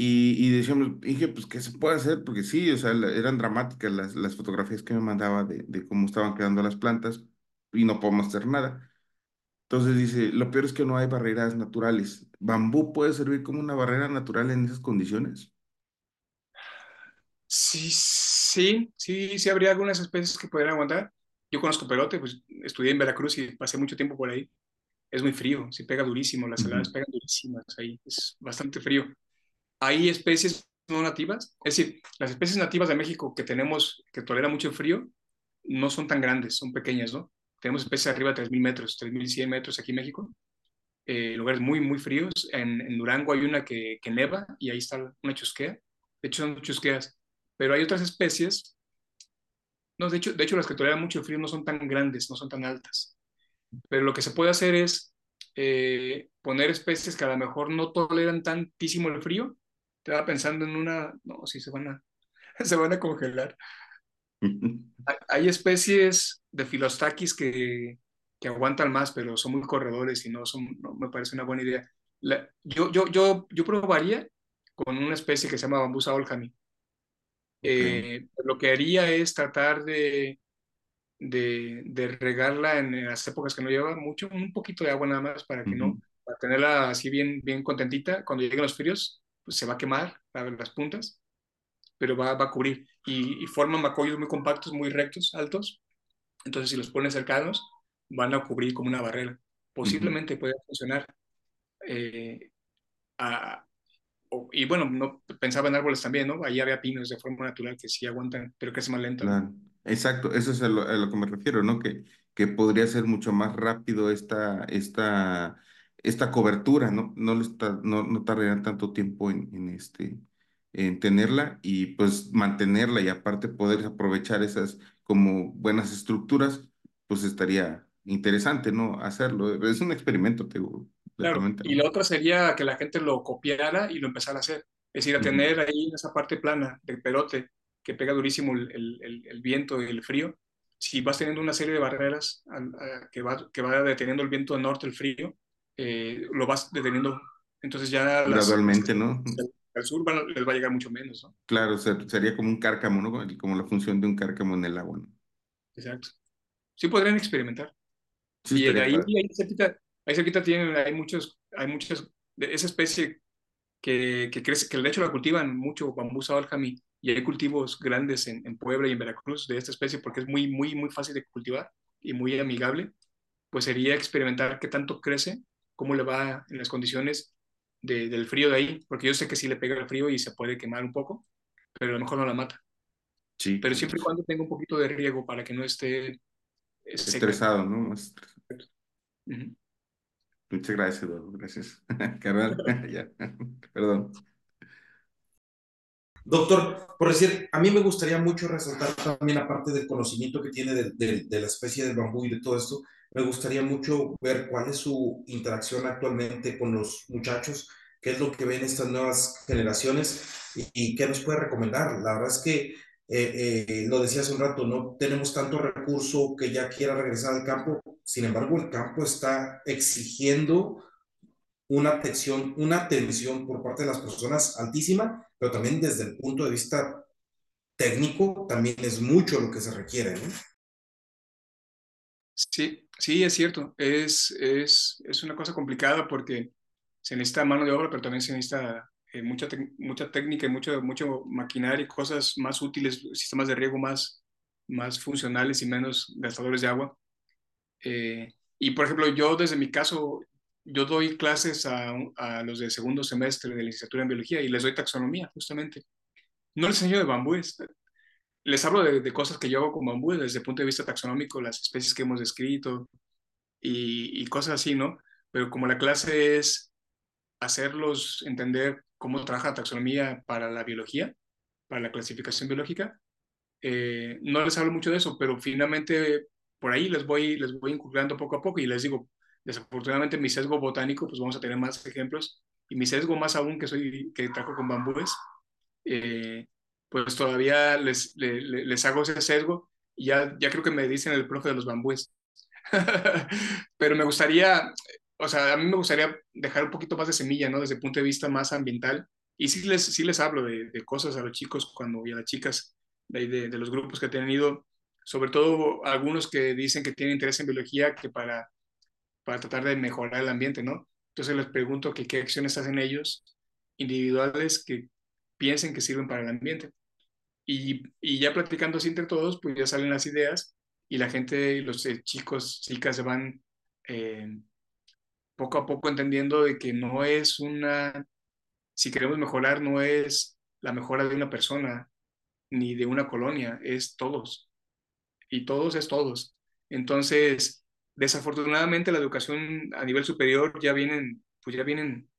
Y, y decíamos, dije, pues, ¿qué se puede hacer? Porque sí, o sea, eran dramáticas las, las fotografías que me mandaba de, de cómo estaban quedando las plantas y no podemos hacer nada. Entonces dice, lo peor es que no hay barreras naturales. ¿Bambú puede servir como una barrera natural en esas condiciones? Sí, sí, sí, sí habría algunas especies que podrían aguantar. Yo conozco Perote, pues estudié en Veracruz y pasé mucho tiempo por ahí. Es muy frío, se pega durísimo, las heladas pegan durísimas ahí, es bastante frío. Hay especies no nativas, es decir, las especies nativas de México que tenemos, que toleran mucho el frío, no son tan grandes, son pequeñas, ¿no? Tenemos especies arriba de 3.000 metros, 3.100 metros aquí en México, eh, lugares muy, muy fríos. En, en, Durango hay una que, que neva y ahí está una chusquea. De hecho, son chusqueas. Pero hay otras especies no, de hecho, de hecho, las que toleran mucho el frío no son tan grandes, no son tan altas. Pero lo que se puede hacer es eh, poner especies que a lo mejor no toleran tantísimo el frío. Te va pensando en una, no, sí, se van a, se van a congelar. hay, especies de filostaquis que, que aguantan más, pero son muy corredores y no, son, no me parece una buena idea. La, yo, yo, yo, yo probaría con una especie que se llama bambusa olhami. Eh, lo que haría es tratar de, de, de, regarla en las épocas que no lleva mucho, un poquito de agua nada más para que uh -huh. no, para tenerla así bien, bien contentita. Cuando lleguen los fríos, pues se va a quemar las puntas, pero va, va a cubrir. Y, y, forman macollos muy compactos, muy rectos, altos. Entonces, si los pones cercanos, van a cubrir como una barrera. Posiblemente uh -huh. pueda funcionar. Eh, a, y bueno, no pensaba en árboles también, ¿no? Ahí había pinos de forma natural que sí aguantan, pero que es más lento. Claro. Exacto, eso es a lo, a lo, que me refiero, ¿no? Que, que podría ser mucho más rápido esta, esta, esta cobertura, ¿no? No, está, no, no tardarían tanto tiempo en, en, este, en tenerla y pues mantenerla y aparte poder aprovechar esas como buenas estructuras, pues estaría interesante, ¿no? Hacerlo. Es un experimento, te digo. Claro, y la otra sería que la gente lo copiara y lo empezara a hacer. Es decir, a tener ahí esa parte plana del perote que pega durísimo el, el, el, viento y el frío. Si vas teniendo una serie de barreras que va, que va deteniendo el viento del norte, el frío, eh, lo vas deteniendo. Entonces ya... Gradualmente, las, ¿no? Al sur van, les va a llegar mucho menos, ¿no? Claro, sería como un cárcamo, ¿no? Como la función de un cárcamo en el agua, ¿no? Exacto. Sí podrían experimentar. Sí, y ahí, ahí cerquita, ahí cerquita tienen, hay muchos, hay muchas, de esa especie que, que crece, que de hecho la cultivan mucho, bambusa aljami, y hay cultivos grandes en, en, Puebla y en Veracruz de esta especie porque es muy, muy, muy fácil de cultivar y muy amigable, pues sería experimentar qué tanto crece, cómo le va en las condiciones de, del frío de ahí, porque yo sé que sí le pega el frío y se puede quemar un poco, pero a lo mejor no la mata. Sí. Pero siempre y cuando tenga un poquito de riego para que no esté estresado, ¿no? Uh -huh. Muchas gracias, Eduardo. Gracias. Carnal. Perdón. Doctor, por decir, a mí me gustaría mucho resaltar también, aparte del conocimiento que tiene de, la especie del bambú y de todo esto, me gustaría mucho ver cuál es su interacción actualmente con los muchachos, qué es lo que ven estas nuevas generaciones y, y qué nos puede recomendar. La verdad es que, eh, eh, lo decía hace un rato, no tenemos tanto recurso que ya quiera regresar al campo, sin embargo, el campo está exigiendo una atención, una atención por parte de las personas altísima, pero también desde el punto de vista técnico también es mucho lo que se requiere. ¿no? Sí, sí, es cierto. Es, es, es una cosa complicada porque se necesita mano de obra, pero también se necesita eh, mucha, mucha técnica y mucho, mucho maquinaria y cosas más útiles, sistemas de riego más, más funcionales y menos gastadores de agua. Eh, y por ejemplo, yo desde mi caso, yo doy clases a, a, los de segundo semestre de licenciatura en biología y les doy taxonomía, justamente. No les enseño de bambúes, les hablo de, de, cosas que yo hago con bambúes desde el punto de vista taxonómico, las especies que hemos descrito y, y cosas así, ¿no? Pero como la clase es hacerlos entender cómo trabaja la taxonomía para la biología, para la clasificación biológica, eh, no les hablo mucho de eso, pero finalmente por ahí les voy, les voy inculcando poco a poco y les digo, desafortunadamente mi sesgo botánico, pues vamos a tener más ejemplos, y mi sesgo más aún que soy, que trabajo con bambúes, eh, pues todavía les, les, les, hago ese sesgo y ya, ya creo que me dicen el profe de los bambúes. Pero me gustaría, o sea, a mí me gustaría dejar un poquito más de semilla, ¿no? Desde el punto de vista más ambiental. Y sí les, sí les hablo de, de cosas a los chicos cuando, y a las chicas de, de, de los grupos que he tenido, sobre todo algunos que dicen que tienen interés en biología que para, para tratar de mejorar el ambiente, ¿no? Entonces les pregunto que qué acciones hacen ellos individuales que piensen que sirven para el ambiente. Y, y ya platicando así entre todos, pues ya salen las ideas y la gente, los eh, chicos, chicas se van eh, poco a poco entendiendo de que no es una, si queremos mejorar, no es la mejora de una persona ni de una colonia, es todos. Y todos es todos. Entonces, desafortunadamente la educación a nivel superior ya vienen, pues ya vienen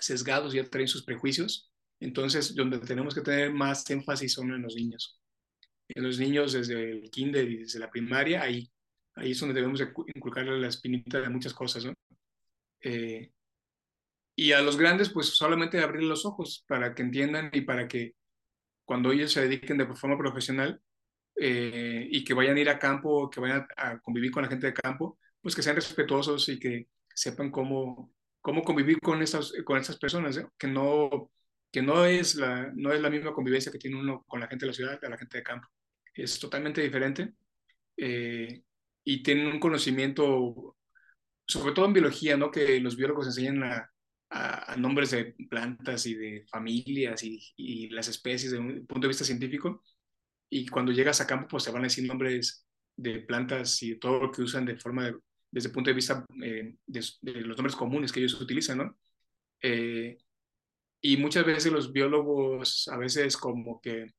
sesgados, ya traen sus prejuicios. Entonces, donde tenemos que tener más énfasis son en los niños. En los niños desde el kinder y desde la primaria, ahí, ahí es donde debemos inculcarle la espinita de muchas cosas, ¿no? Eh, y a los grandes, pues solamente abrir los ojos para que entiendan y para que cuando ellos se dediquen de forma profesional eh, y que vayan a ir a campo, que vayan a, convivir con la gente de campo, pues que sean respetuosos y que sepan cómo, cómo convivir con estas, con estas personas, ¿eh? que, no, que no, es la, no es la misma convivencia que tiene uno con la gente de la ciudad, a la gente de campo. Es totalmente diferente y tienen un conocimiento, sobre todo en biología, ¿no? que los biólogos enseñan a, a, nombres de plantas y de familias y, y, las especies desde un punto de vista científico. Y cuando llegas a campo, pues te van a decir nombres de plantas y todo lo que usan de forma de, desde el punto de vista eh, de, los nombres comunes que ellos utilizan, ¿no? Eh, y muchas veces los biólogos, a veces como que,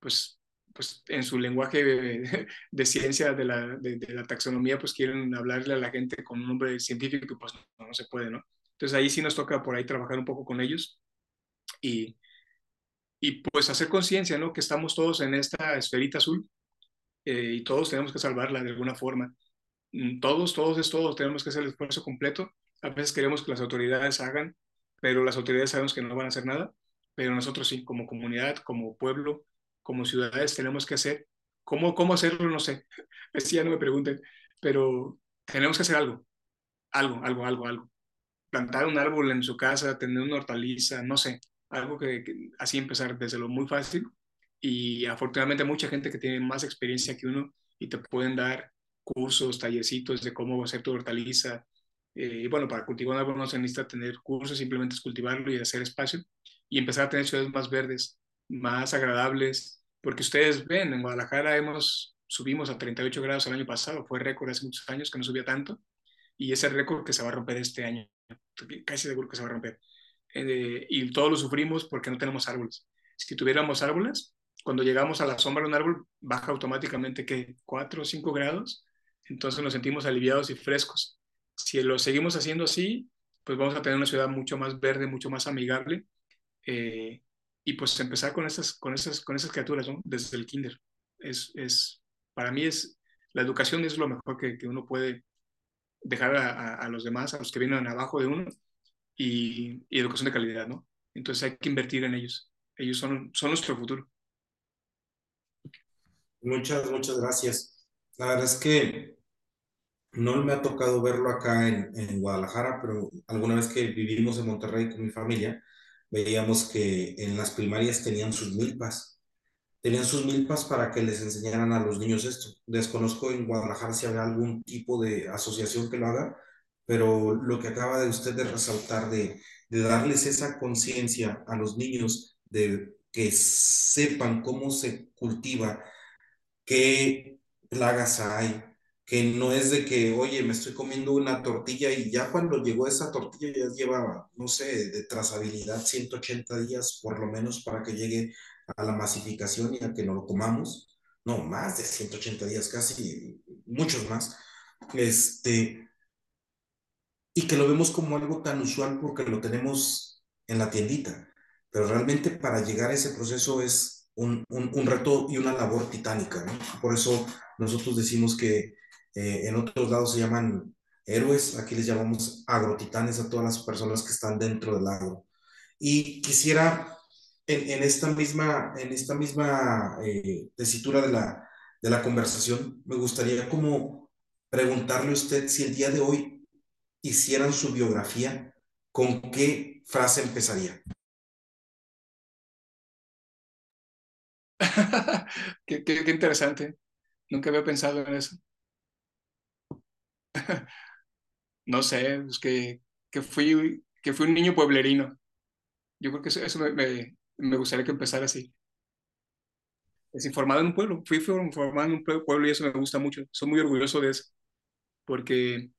pues, pues en su lenguaje de, ciencia, de la, de, la, taxonomía, pues quieren hablarle a la gente con un nombre científico pues no, no, se puede, ¿no? Entonces ahí sí nos toca por ahí trabajar un poco con ellos y, y pues hacer conciencia, ¿no? Que estamos todos en esta esferita azul eh, y todos tenemos que salvarla de alguna forma. Mm, todos, todos, todos tenemos que hacer el esfuerzo completo. A veces queremos que las autoridades hagan, pero las autoridades sabemos que no van a hacer nada, pero nosotros sí, como comunidad, como pueblo, como ciudades, tenemos que hacer. ¿Cómo, cómo hacerlo? No sé. Así ya no me pregunten, pero tenemos que hacer algo, algo, algo, algo, algo. Plantar un árbol en su casa, tener una hortaliza, no sé, algo que, que así empezar desde lo muy fácil. Y afortunadamente mucha gente que tiene más experiencia que uno y te pueden dar cursos, tallercitos de cómo hacer tu hortaliza. Eh, y bueno, para cultivar un árbol no se necesita tener cursos, simplemente es cultivarlo y hacer espacio y empezar a tener ciudades más verdes, más agradables, porque ustedes ven, en Guadalajara hemos, subimos a 38 grados el año pasado, fue récord hace muchos años que no subía tanto, y ese récord que se va a romper este año, casi seguro que se va a romper. Eh, y todos lo sufrimos porque no tenemos árboles. Si tuviéramos árboles, cuando llegamos a la sombra de un árbol, baja automáticamente que 4 o 5 grados entonces nos sentimos aliviados y frescos. Si lo seguimos haciendo así, pues vamos a tener una ciudad mucho más verde, mucho más amigable, eh, y pues empezar con esas, con esas, con esas criaturas, ¿no? Desde el kinder. Es, es, para mí es, la educación es lo mejor que, que uno puede dejar a, a, los demás, a los que vienen abajo de uno, y, y, educación de calidad, ¿no? Entonces hay que invertir en ellos. Ellos son, son nuestro futuro. Muchas, muchas gracias. La verdad es que no me ha tocado verlo acá en, en, Guadalajara, pero alguna vez que vivimos en Monterrey con mi familia, veíamos que en las primarias tenían sus milpas. Tenían sus milpas para que les enseñaran a los niños esto. Desconozco en Guadalajara si habrá algún tipo de asociación que lo haga, pero lo que acaba de usted de resaltar, de, de darles esa conciencia a los niños de que sepan cómo se cultiva, que plagas hay, que no es de que, oye, me estoy comiendo una tortilla y ya cuando llegó esa tortilla ya lleva, no sé, de trazabilidad 180 días por lo menos para que llegue a la masificación y a que no lo comamos. No, más de 180 días, casi muchos más. Este, y que lo vemos como algo tan usual porque lo tenemos en la tiendita. Pero realmente para llegar a ese proceso es un, un, reto y una labor titánica. Por eso nosotros decimos que eh, en otros lados se llaman héroes, aquí les llamamos agrotitanes a todas las personas que están dentro del agro. Y quisiera, en, esta misma, en esta misma eh, tesitura de la, de la conversación, me gustaría como preguntarle a usted si el día de hoy hicieran su biografía, ¿con qué frase empezaría? qué, qué, interesante. Nunca había pensado en eso. no sé, es que, que, fui, que fui un niño pueblerino. Yo creo que eso, me, me, gustaría que empezara así. Es informado en un pueblo. Fui formado en un pueblo y eso me gusta mucho. Soy muy orgulloso de eso. Porque,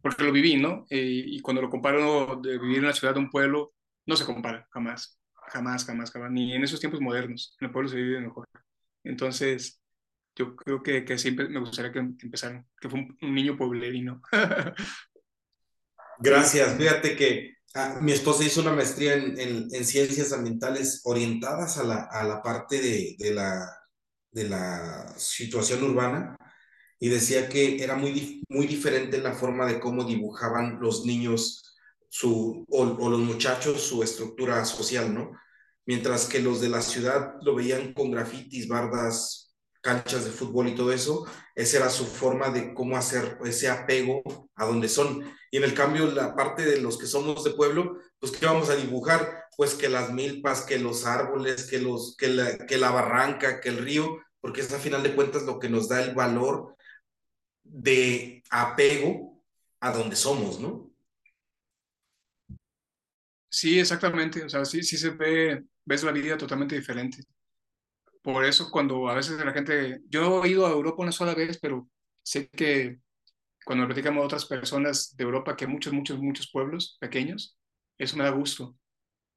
porque lo viví, ¿no? Y cuando lo comparo de vivir en la ciudad de un pueblo, no se compara, jamás. Jamás, jamás, jamás. Ni en esos tiempos modernos. En el pueblo se vive mejor. Entonces, yo creo que, que siempre me gustaría que, que empezaran, que fue un, un niño pueblerino. Gracias, fíjate que ah, mi esposa hizo una maestría en, en, en ciencias ambientales orientadas a la, a la parte de, de, la, de la situación urbana y decía que era muy, muy diferente la forma de cómo dibujaban los niños su, o, o los muchachos su estructura social, ¿no? Mientras que los de la ciudad lo veían con grafitis, bardas, canchas de fútbol y todo eso, esa era su forma de cómo hacer ese apego a donde son. Y en el cambio, la parte de los que somos de pueblo, pues ¿qué vamos a dibujar? Pues que las milpas, que los árboles, que, los, que, la, que la barranca, que el río, porque es a final de cuentas lo que nos da el valor de apego a donde somos, ¿no? Sí, exactamente. O sea, sí, sí se ve, ves la vida totalmente diferente. Por eso cuando a veces la gente, yo he ido a Europa una sola vez, pero sé que cuando platicamos a otras personas de Europa, que hay muchos, muchos, muchos pueblos pequeños, eso me da gusto,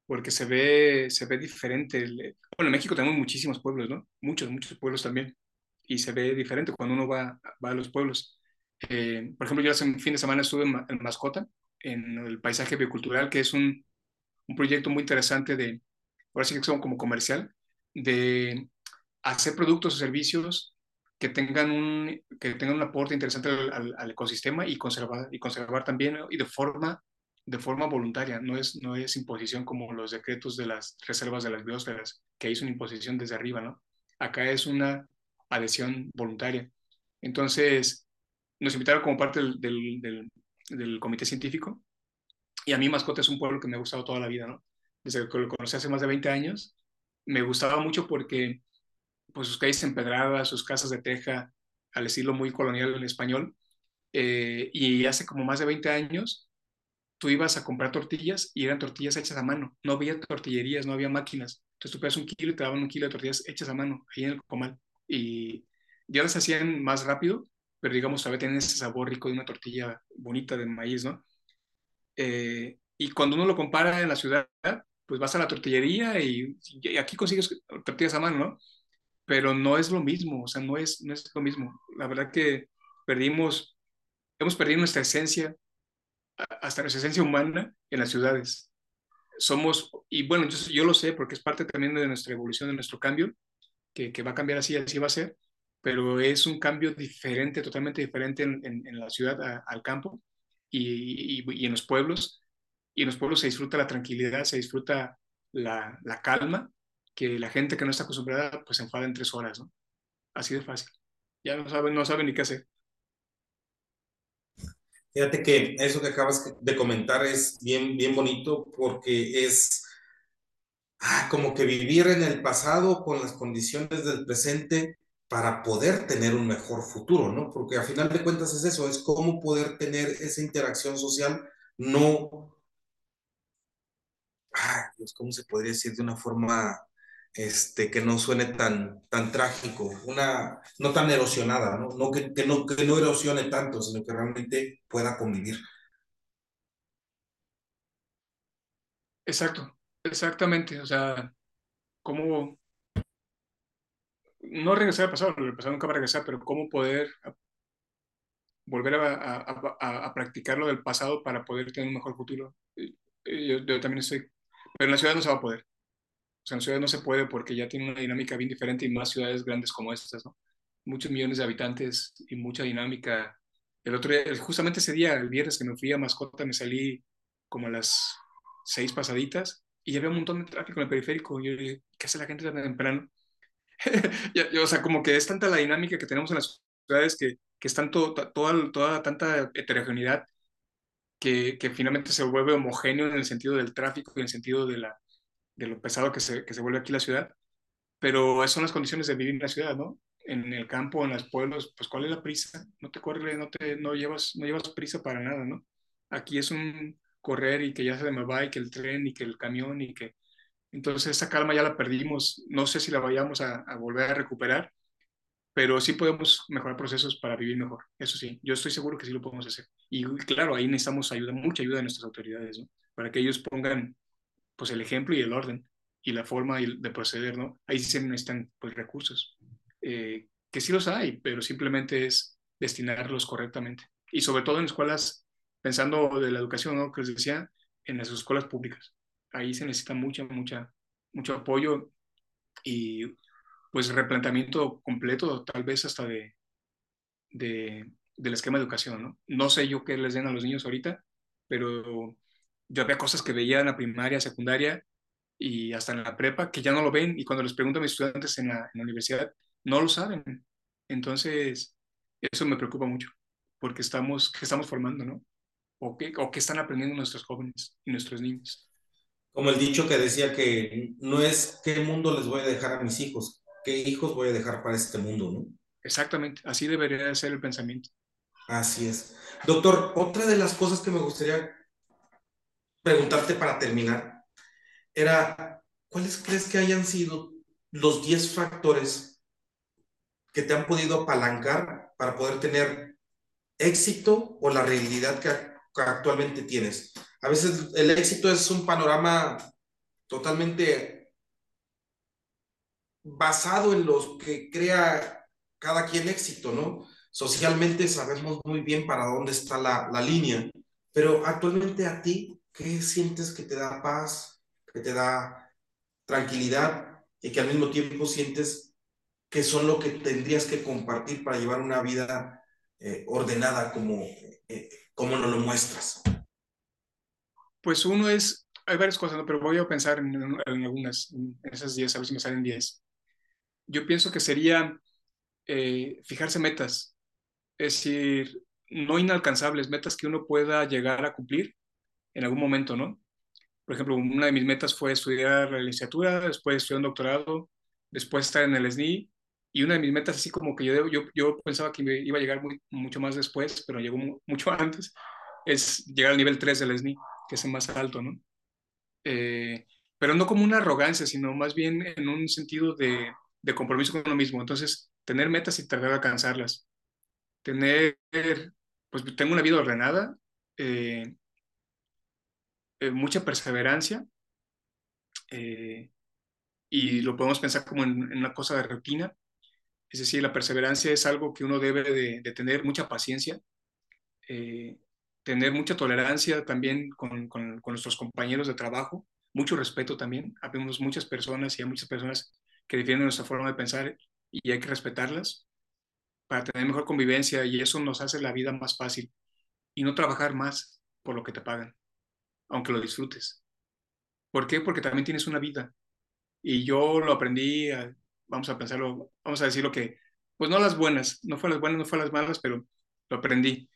porque se ve, se ve diferente. Bueno, en México tenemos muchísimos pueblos, ¿no? Muchos, muchos pueblos también, y se ve diferente cuando uno va, va a los pueblos. Eh, por ejemplo, yo hace un fin de semana estuve en, Mascota, en el paisaje biocultural, que es un, un proyecto muy interesante de, ahora sí que son como comercial, de hacer productos o servicios que tengan un, que tengan un aporte interesante al, ecosistema y conservar, y conservar también y de forma, de forma voluntaria, no es, no es imposición como los decretos de las reservas de las biosferas, que es una imposición desde arriba, ¿no? Acá es una adhesión voluntaria. Entonces, nos invitaron como parte del, del comité científico y a mí Mascota es un pueblo que me ha gustado toda la vida, ¿no? Desde que lo conocí hace más de 20 años, me gustaba mucho porque pues sus calles empedradas, sus casas de teja, al estilo muy colonial en español. Eh, y hace como más de 20 años, tú ibas a comprar tortillas y eran tortillas hechas a mano. No había tortillerías, no había máquinas. Entonces tú pedías un kilo y te daban un kilo de tortillas hechas a mano, ahí en el comal. Y ya las hacían más rápido, pero digamos, todavía tienen ese sabor rico de una tortilla bonita de maíz, ¿no? Eh, y cuando uno lo compara en la ciudad, pues vas a la tortillería y, y, aquí consigues tortillas a mano, ¿no? Pero no es lo mismo, o sea, no es, no es lo mismo. La verdad que perdimos, hemos perdido nuestra esencia, hasta nuestra esencia humana en las ciudades. Somos, y bueno, yo, yo lo sé porque es parte también de nuestra evolución, de nuestro cambio, que, que va a cambiar así, así va a ser, pero es un cambio diferente, totalmente diferente en, en, en la ciudad a, al campo y, y, y, en los pueblos. Y en los pueblos se disfruta la tranquilidad, se disfruta la, la, calma, que la gente que no está acostumbrada pues se enfada en tres horas, ¿no? Así de fácil. Ya no saben, no saben ni qué hacer. Fíjate que eso que acabas de comentar es bien, bien bonito porque es ah, como que vivir en el pasado con las condiciones del presente para poder tener un mejor futuro, ¿no? Porque a final de cuentas es eso, es cómo poder tener esa interacción social, no, ay Dios, ¿cómo se podría decir de una forma este, que no suene tan, tan trágico, una, no tan erosionada, ¿no? no, que, que no que no erosione tanto, sino que realmente pueda convivir. Exacto, exactamente, o sea, cómo no regresar al pasado, el pasado nunca va a regresar, pero cómo poder volver a, a, a, a, practicar lo del pasado para poder tener un mejor futuro. Yo, yo, también estoy, pero en la ciudad no se va a poder. O sea, en la ciudad no se puede porque ya tiene una dinámica bien diferente y más ciudades grandes como estas, ¿no? Muchos millones de habitantes y mucha dinámica. El otro día, justamente ese día, el viernes que me fui a Mascota, me salí como a las seis pasaditas y había un montón de tráfico en el periférico. Y yo dije, ¿qué hace la gente tan temprano? o sea, como que es tanta la dinámica que tenemos en las ciudades que, que es tanto, toda, toda tanta heterogeneidad que, que, finalmente se vuelve homogéneo en el sentido del tráfico y en el sentido de, la, de lo pesado que se, que se vuelve aquí la ciudad. Pero esas son las condiciones de vivir en la ciudad, ¿no? En el campo, en los pueblos, pues ¿cuál es la prisa? No te corre, no, te, no, llevas, no llevas prisa para nada, ¿no? Aquí es un correr y que ya se me va y que el tren y que el camión y que entonces esa calma ya la perdimos, no sé si la vayamos a, a, volver a recuperar, pero sí podemos mejorar procesos para vivir mejor, eso sí, yo estoy seguro que sí lo podemos hacer. Y claro, ahí necesitamos ayuda, mucha ayuda de nuestras autoridades, ¿no? Para que ellos pongan pues el ejemplo y el orden y la forma de proceder, ¿no? Ahí sí se necesitan pues recursos, eh, que sí los hay, pero simplemente es destinarlos correctamente. Y sobre todo en escuelas, pensando de la educación, ¿no? Que les decía, en las escuelas públicas ahí se necesita mucha, mucha, mucho apoyo y pues replanteamiento completo, tal vez hasta de, de, del esquema de educación, ¿no? No sé yo qué les den a los niños ahorita, pero yo había cosas que veía en la primaria, secundaria y hasta en la prepa que ya no lo ven y cuando les pregunto a mis estudiantes en la, en la universidad no lo saben. Entonces, eso me preocupa mucho, porque estamos, ¿qué estamos formando, no? ¿O qué, ¿O qué están aprendiendo nuestros jóvenes y nuestros niños? Como el dicho que decía que no es qué mundo les voy a dejar a mis hijos, qué hijos voy a dejar para este mundo, ¿no? Exactamente, así debería ser el pensamiento. Así es. Doctor, otra de las cosas que me gustaría preguntarte para terminar era, ¿cuáles crees que hayan sido los 10 factores que te han podido apalancar para poder tener éxito o la realidad que actualmente tienes? A veces el éxito es un panorama totalmente basado en los que crea cada quien éxito, ¿no? Socialmente sabemos muy bien para dónde está la, la línea, pero actualmente a ti, ¿qué sientes que te da paz, que te da tranquilidad y que al mismo tiempo sientes que son lo que tendrías que compartir para llevar una vida eh, ordenada como, eh, como nos lo muestras? Pues uno es, hay varias cosas, pero voy a pensar en, en algunas, en esas 10, a ver si me salen 10. Yo pienso que sería eh, fijarse metas, es decir, no inalcanzables, metas que uno pueda llegar a cumplir en algún momento, ¿no? Por ejemplo, una de mis metas fue estudiar la licenciatura, después estudiar un doctorado, después estar en el SNI, y una de mis metas, así como que yo, yo, yo pensaba que iba a llegar mucho más después, pero llegó mucho antes, es llegar al nivel 3 del SNI que es el más alto, ¿no? Eh, pero no como una arrogancia, sino más bien en un sentido de, de, compromiso con uno mismo. Entonces, tener metas y tratar de alcanzarlas. Tener, pues tengo una vida ordenada, eh, eh, mucha perseverancia, eh, y lo podemos pensar como en, en, una cosa de rutina. Es decir, la perseverancia es algo que uno debe de, tener mucha paciencia. Eh, tener mucha tolerancia también con, con, con, nuestros compañeros de trabajo, mucho respeto también. Habemos muchas personas y hay muchas personas que defienden nuestra forma de pensar y hay que respetarlas para tener mejor convivencia y eso nos hace la vida más fácil y no trabajar más por lo que te pagan, aunque lo disfrutes. ¿Por qué? Porque también tienes una vida y yo lo aprendí, vamos a pensarlo, vamos a decirlo que, pues no las buenas, no fue las buenas, no fue las malas, pero lo aprendí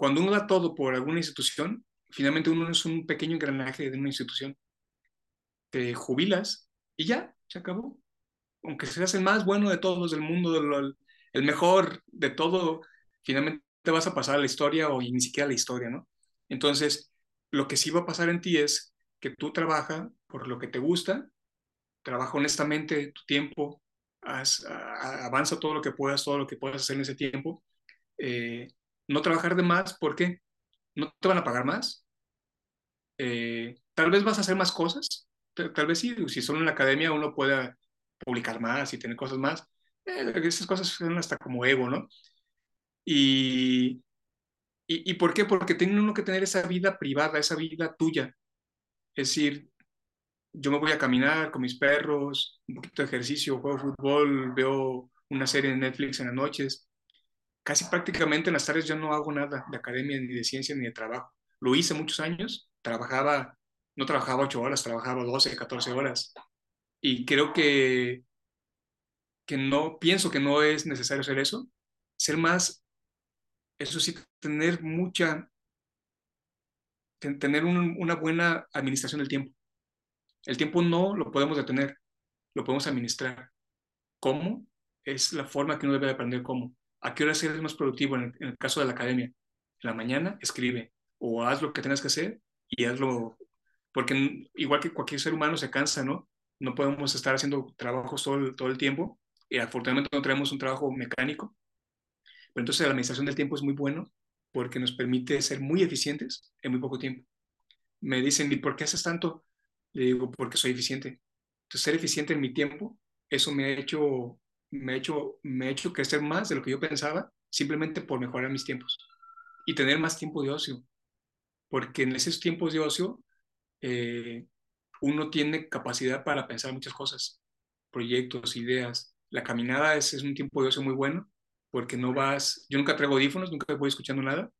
cuando uno da todo por alguna institución, finalmente uno es un pequeño engranaje de una institución. Te jubilas y ya, se acabó. Aunque seas el más bueno de todos del mundo, el mejor de todo, finalmente te vas a pasar a la historia o ni siquiera a la historia, ¿no? Entonces, lo que sí va a pasar en ti es que tú trabajas por lo que te gusta, trabaja honestamente tu tiempo, haz, avanza todo lo que puedas, todo lo que puedas hacer en ese tiempo, eh, no trabajar de más porque no te van a pagar más. Eh, tal vez vas a hacer más cosas, tal vez sí, si solo en la academia uno pueda publicar más y tener cosas más, eh, esas cosas son hasta como ego, ¿no? Y, y, ¿por qué? Porque tiene uno que tener esa vida privada, esa vida tuya. Es decir, yo me voy a caminar con mis perros, un poquito de ejercicio, juego fútbol, veo una serie en Netflix en las noches, casi prácticamente en las tardes yo no hago nada de academia, ni de ciencia, ni de trabajo. Lo hice muchos años, trabajaba, no trabajaba ocho horas, trabajaba 12, 14 horas. Y creo que, que no, pienso que no es necesario hacer eso. Ser más, eso sí, tener mucha, tener un, una buena administración del tiempo. El tiempo no lo podemos detener, lo podemos administrar. ¿Cómo? Es la forma que uno debe aprender cómo ¿A qué hora eres más productivo en el, caso de la academia? En la mañana, escribe o haz lo que tengas que hacer y hazlo, porque igual que cualquier ser humano se cansa, ¿no? No podemos estar haciendo trabajos todo todo el tiempo y afortunadamente no tenemos un trabajo mecánico. Pero entonces la administración del tiempo es muy bueno porque nos permite ser muy eficientes en muy poco tiempo. Me dicen, ¿y por qué haces tanto? Le digo, porque soy eficiente. Entonces, ser eficiente en mi tiempo, eso me ha hecho me ha hecho, me ha hecho crecer más de lo que yo pensaba simplemente por mejorar mis tiempos y tener más tiempo de ocio. Porque en esos tiempos de ocio eh, uno tiene capacidad para pensar muchas cosas, proyectos, ideas. La caminada es, es un tiempo de ocio muy bueno porque no vas, yo nunca traigo audífonos, nunca voy escuchando nada,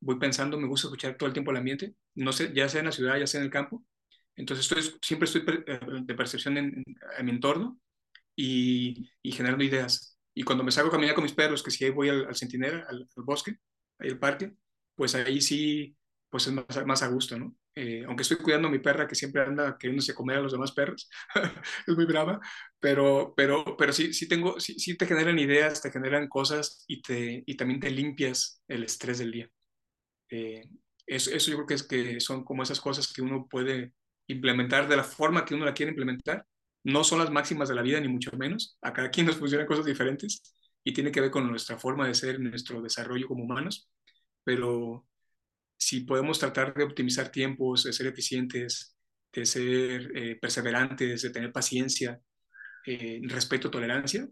voy pensando, me gusta escuchar todo el tiempo el ambiente, no sé, ya sea en la ciudad, ya sea en el campo. Entonces estoy, siempre estoy eh, de percepción en, mi entorno y, generando ideas. Y cuando me salgo a caminar con mis perros, que si ahí voy al, al centinela, al, bosque, al parque, pues ahí sí, pues es más, más a gusto, ¿no? Eh, aunque estoy cuidando a mi perra que siempre anda queriéndose comer a los demás perros, es muy brava, pero, pero, pero sí, sí, tengo, sí, sí, te generan ideas, te generan cosas y, te, y también te limpias el estrés del día. Eh, eso, eso, yo creo que, es, que son como esas cosas que uno puede implementar de la forma que uno la quiere implementar. No son las máximas de la vida, ni mucho menos. A cada quien nos funcionan cosas diferentes y tiene que ver con nuestra forma de ser, nuestro desarrollo como humanos. Pero si podemos tratar de optimizar tiempos, de ser eficientes, de ser eh, perseverantes, de tener paciencia, eh, respeto, tolerancia,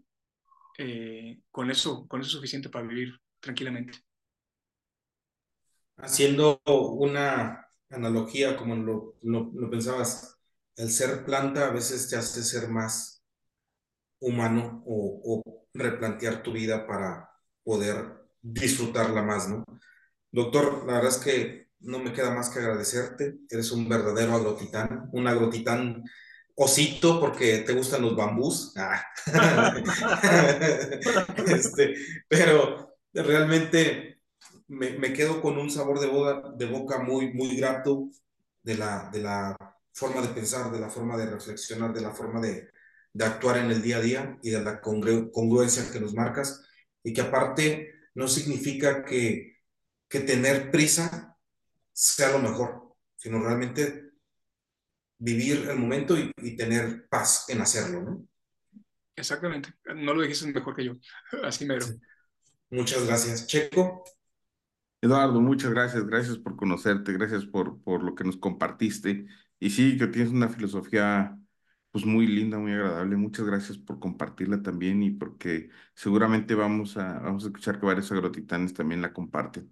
eh, con, eso, con eso es suficiente para vivir tranquilamente. Haciendo una analogía, como lo, lo, pensabas, el ser planta a veces te hace ser más humano o, o replantear tu vida para poder disfrutarla más, ¿no? Doctor, la verdad es que no me queda más que agradecerte. Eres un verdadero agrotitán, un agrotitán osito porque te gustan los bambús. Ah. este, pero realmente me, quedo con un sabor de, boca, de boca muy, muy grato de la, de la forma de pensar, de la forma de reflexionar, de la forma de, de actuar en el día a día y de la congruencia que nos marcas. Y que aparte no significa que que tener prisa sea lo mejor, sino realmente vivir el momento y, tener paz en hacerlo, ¿no? Exactamente, no lo dijiste mejor que yo, así mero. Muchas gracias. Checo. Eduardo, muchas gracias, gracias por conocerte, gracias por, por lo que nos compartiste. Y sí, que tienes una filosofía pues muy linda, muy agradable. Muchas gracias por compartirla también y porque seguramente vamos a, vamos a escuchar que varios agrotitanes también la comparten.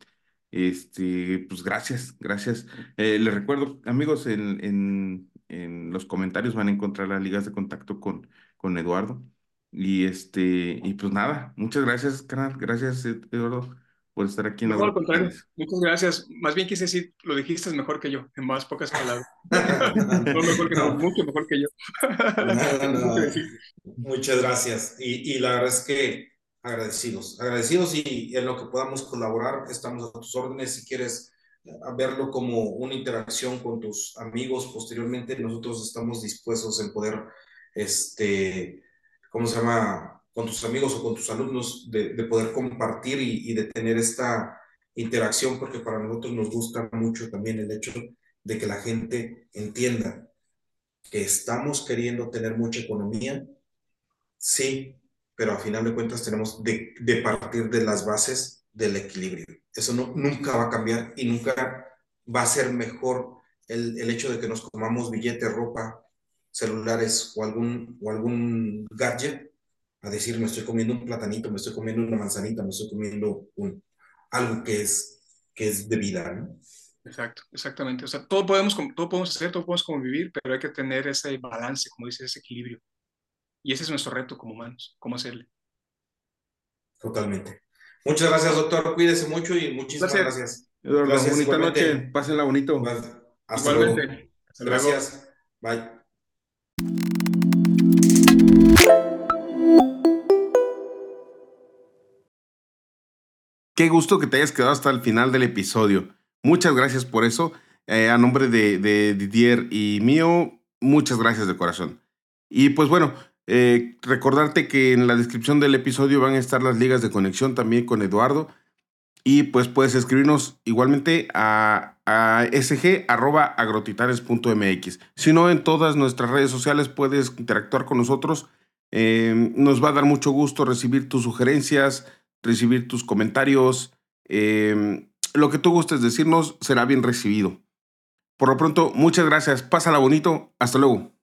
Este, pues gracias, gracias. Eh, les recuerdo, amigos, en, en, en, los comentarios van a encontrar las ligas de contacto con, con Eduardo. Y este, y pues nada, muchas gracias, canal. Gracias, Eduardo, por estar aquí en no, Muchas gracias. Más bien quise decir, lo dijiste mejor que yo, en más pocas palabras. no mejor que no, mucho mejor que yo. Muchas gracias. Y, y la verdad es que agradecidos, agradecidos y en lo que podamos colaborar, estamos a tus órdenes. Si quieres verlo como una interacción con tus amigos posteriormente, nosotros estamos dispuestos en poder, este, ¿cómo se llama? Con tus amigos o con tus alumnos, de, de poder compartir y, y, de tener esta interacción, porque para nosotros nos gusta mucho también el hecho de que la gente entienda que estamos queriendo tener mucha economía, sí, pero a final de cuentas tenemos de, de partir de las bases del equilibrio. Eso no, nunca va a cambiar y nunca va a ser mejor el, el hecho de que nos comamos billetes, ropa, celulares o algún, o algún gadget a decir me estoy comiendo un platanito, me estoy comiendo una manzanita, me estoy comiendo un, algo que es, que es de vida. ¿no? Exacto, exactamente. O sea, todo podemos, todo podemos hacer, todo podemos convivir, pero hay que tener ese balance, como dices, ese equilibrio. Y ese es nuestro reto como humanos, cómo hacerle. Totalmente. Muchas gracias, doctor. Cuídese mucho y muchísimas gracias. Eduardo, gracias, bonita noche. Pásenla bonito. Hasta Igualmente. Luego. gracias. Bye. Qué gusto que te hayas quedado hasta el final del episodio. Muchas gracias por eso. Eh, a nombre de, de Didier y mío, muchas gracias de corazón. Y pues bueno, eh, recordarte que en la descripción del episodio van a estar las ligas de conexión también con Eduardo. Y pues puedes escribirnos igualmente a, a sg.agrotitanes.mx. Si no, en todas nuestras redes sociales puedes interactuar con nosotros. Eh, nos va a dar mucho gusto recibir tus sugerencias, recibir tus comentarios. Eh, lo que tú gustes decirnos será bien recibido. Por lo pronto, muchas gracias. Pásala bonito. Hasta luego.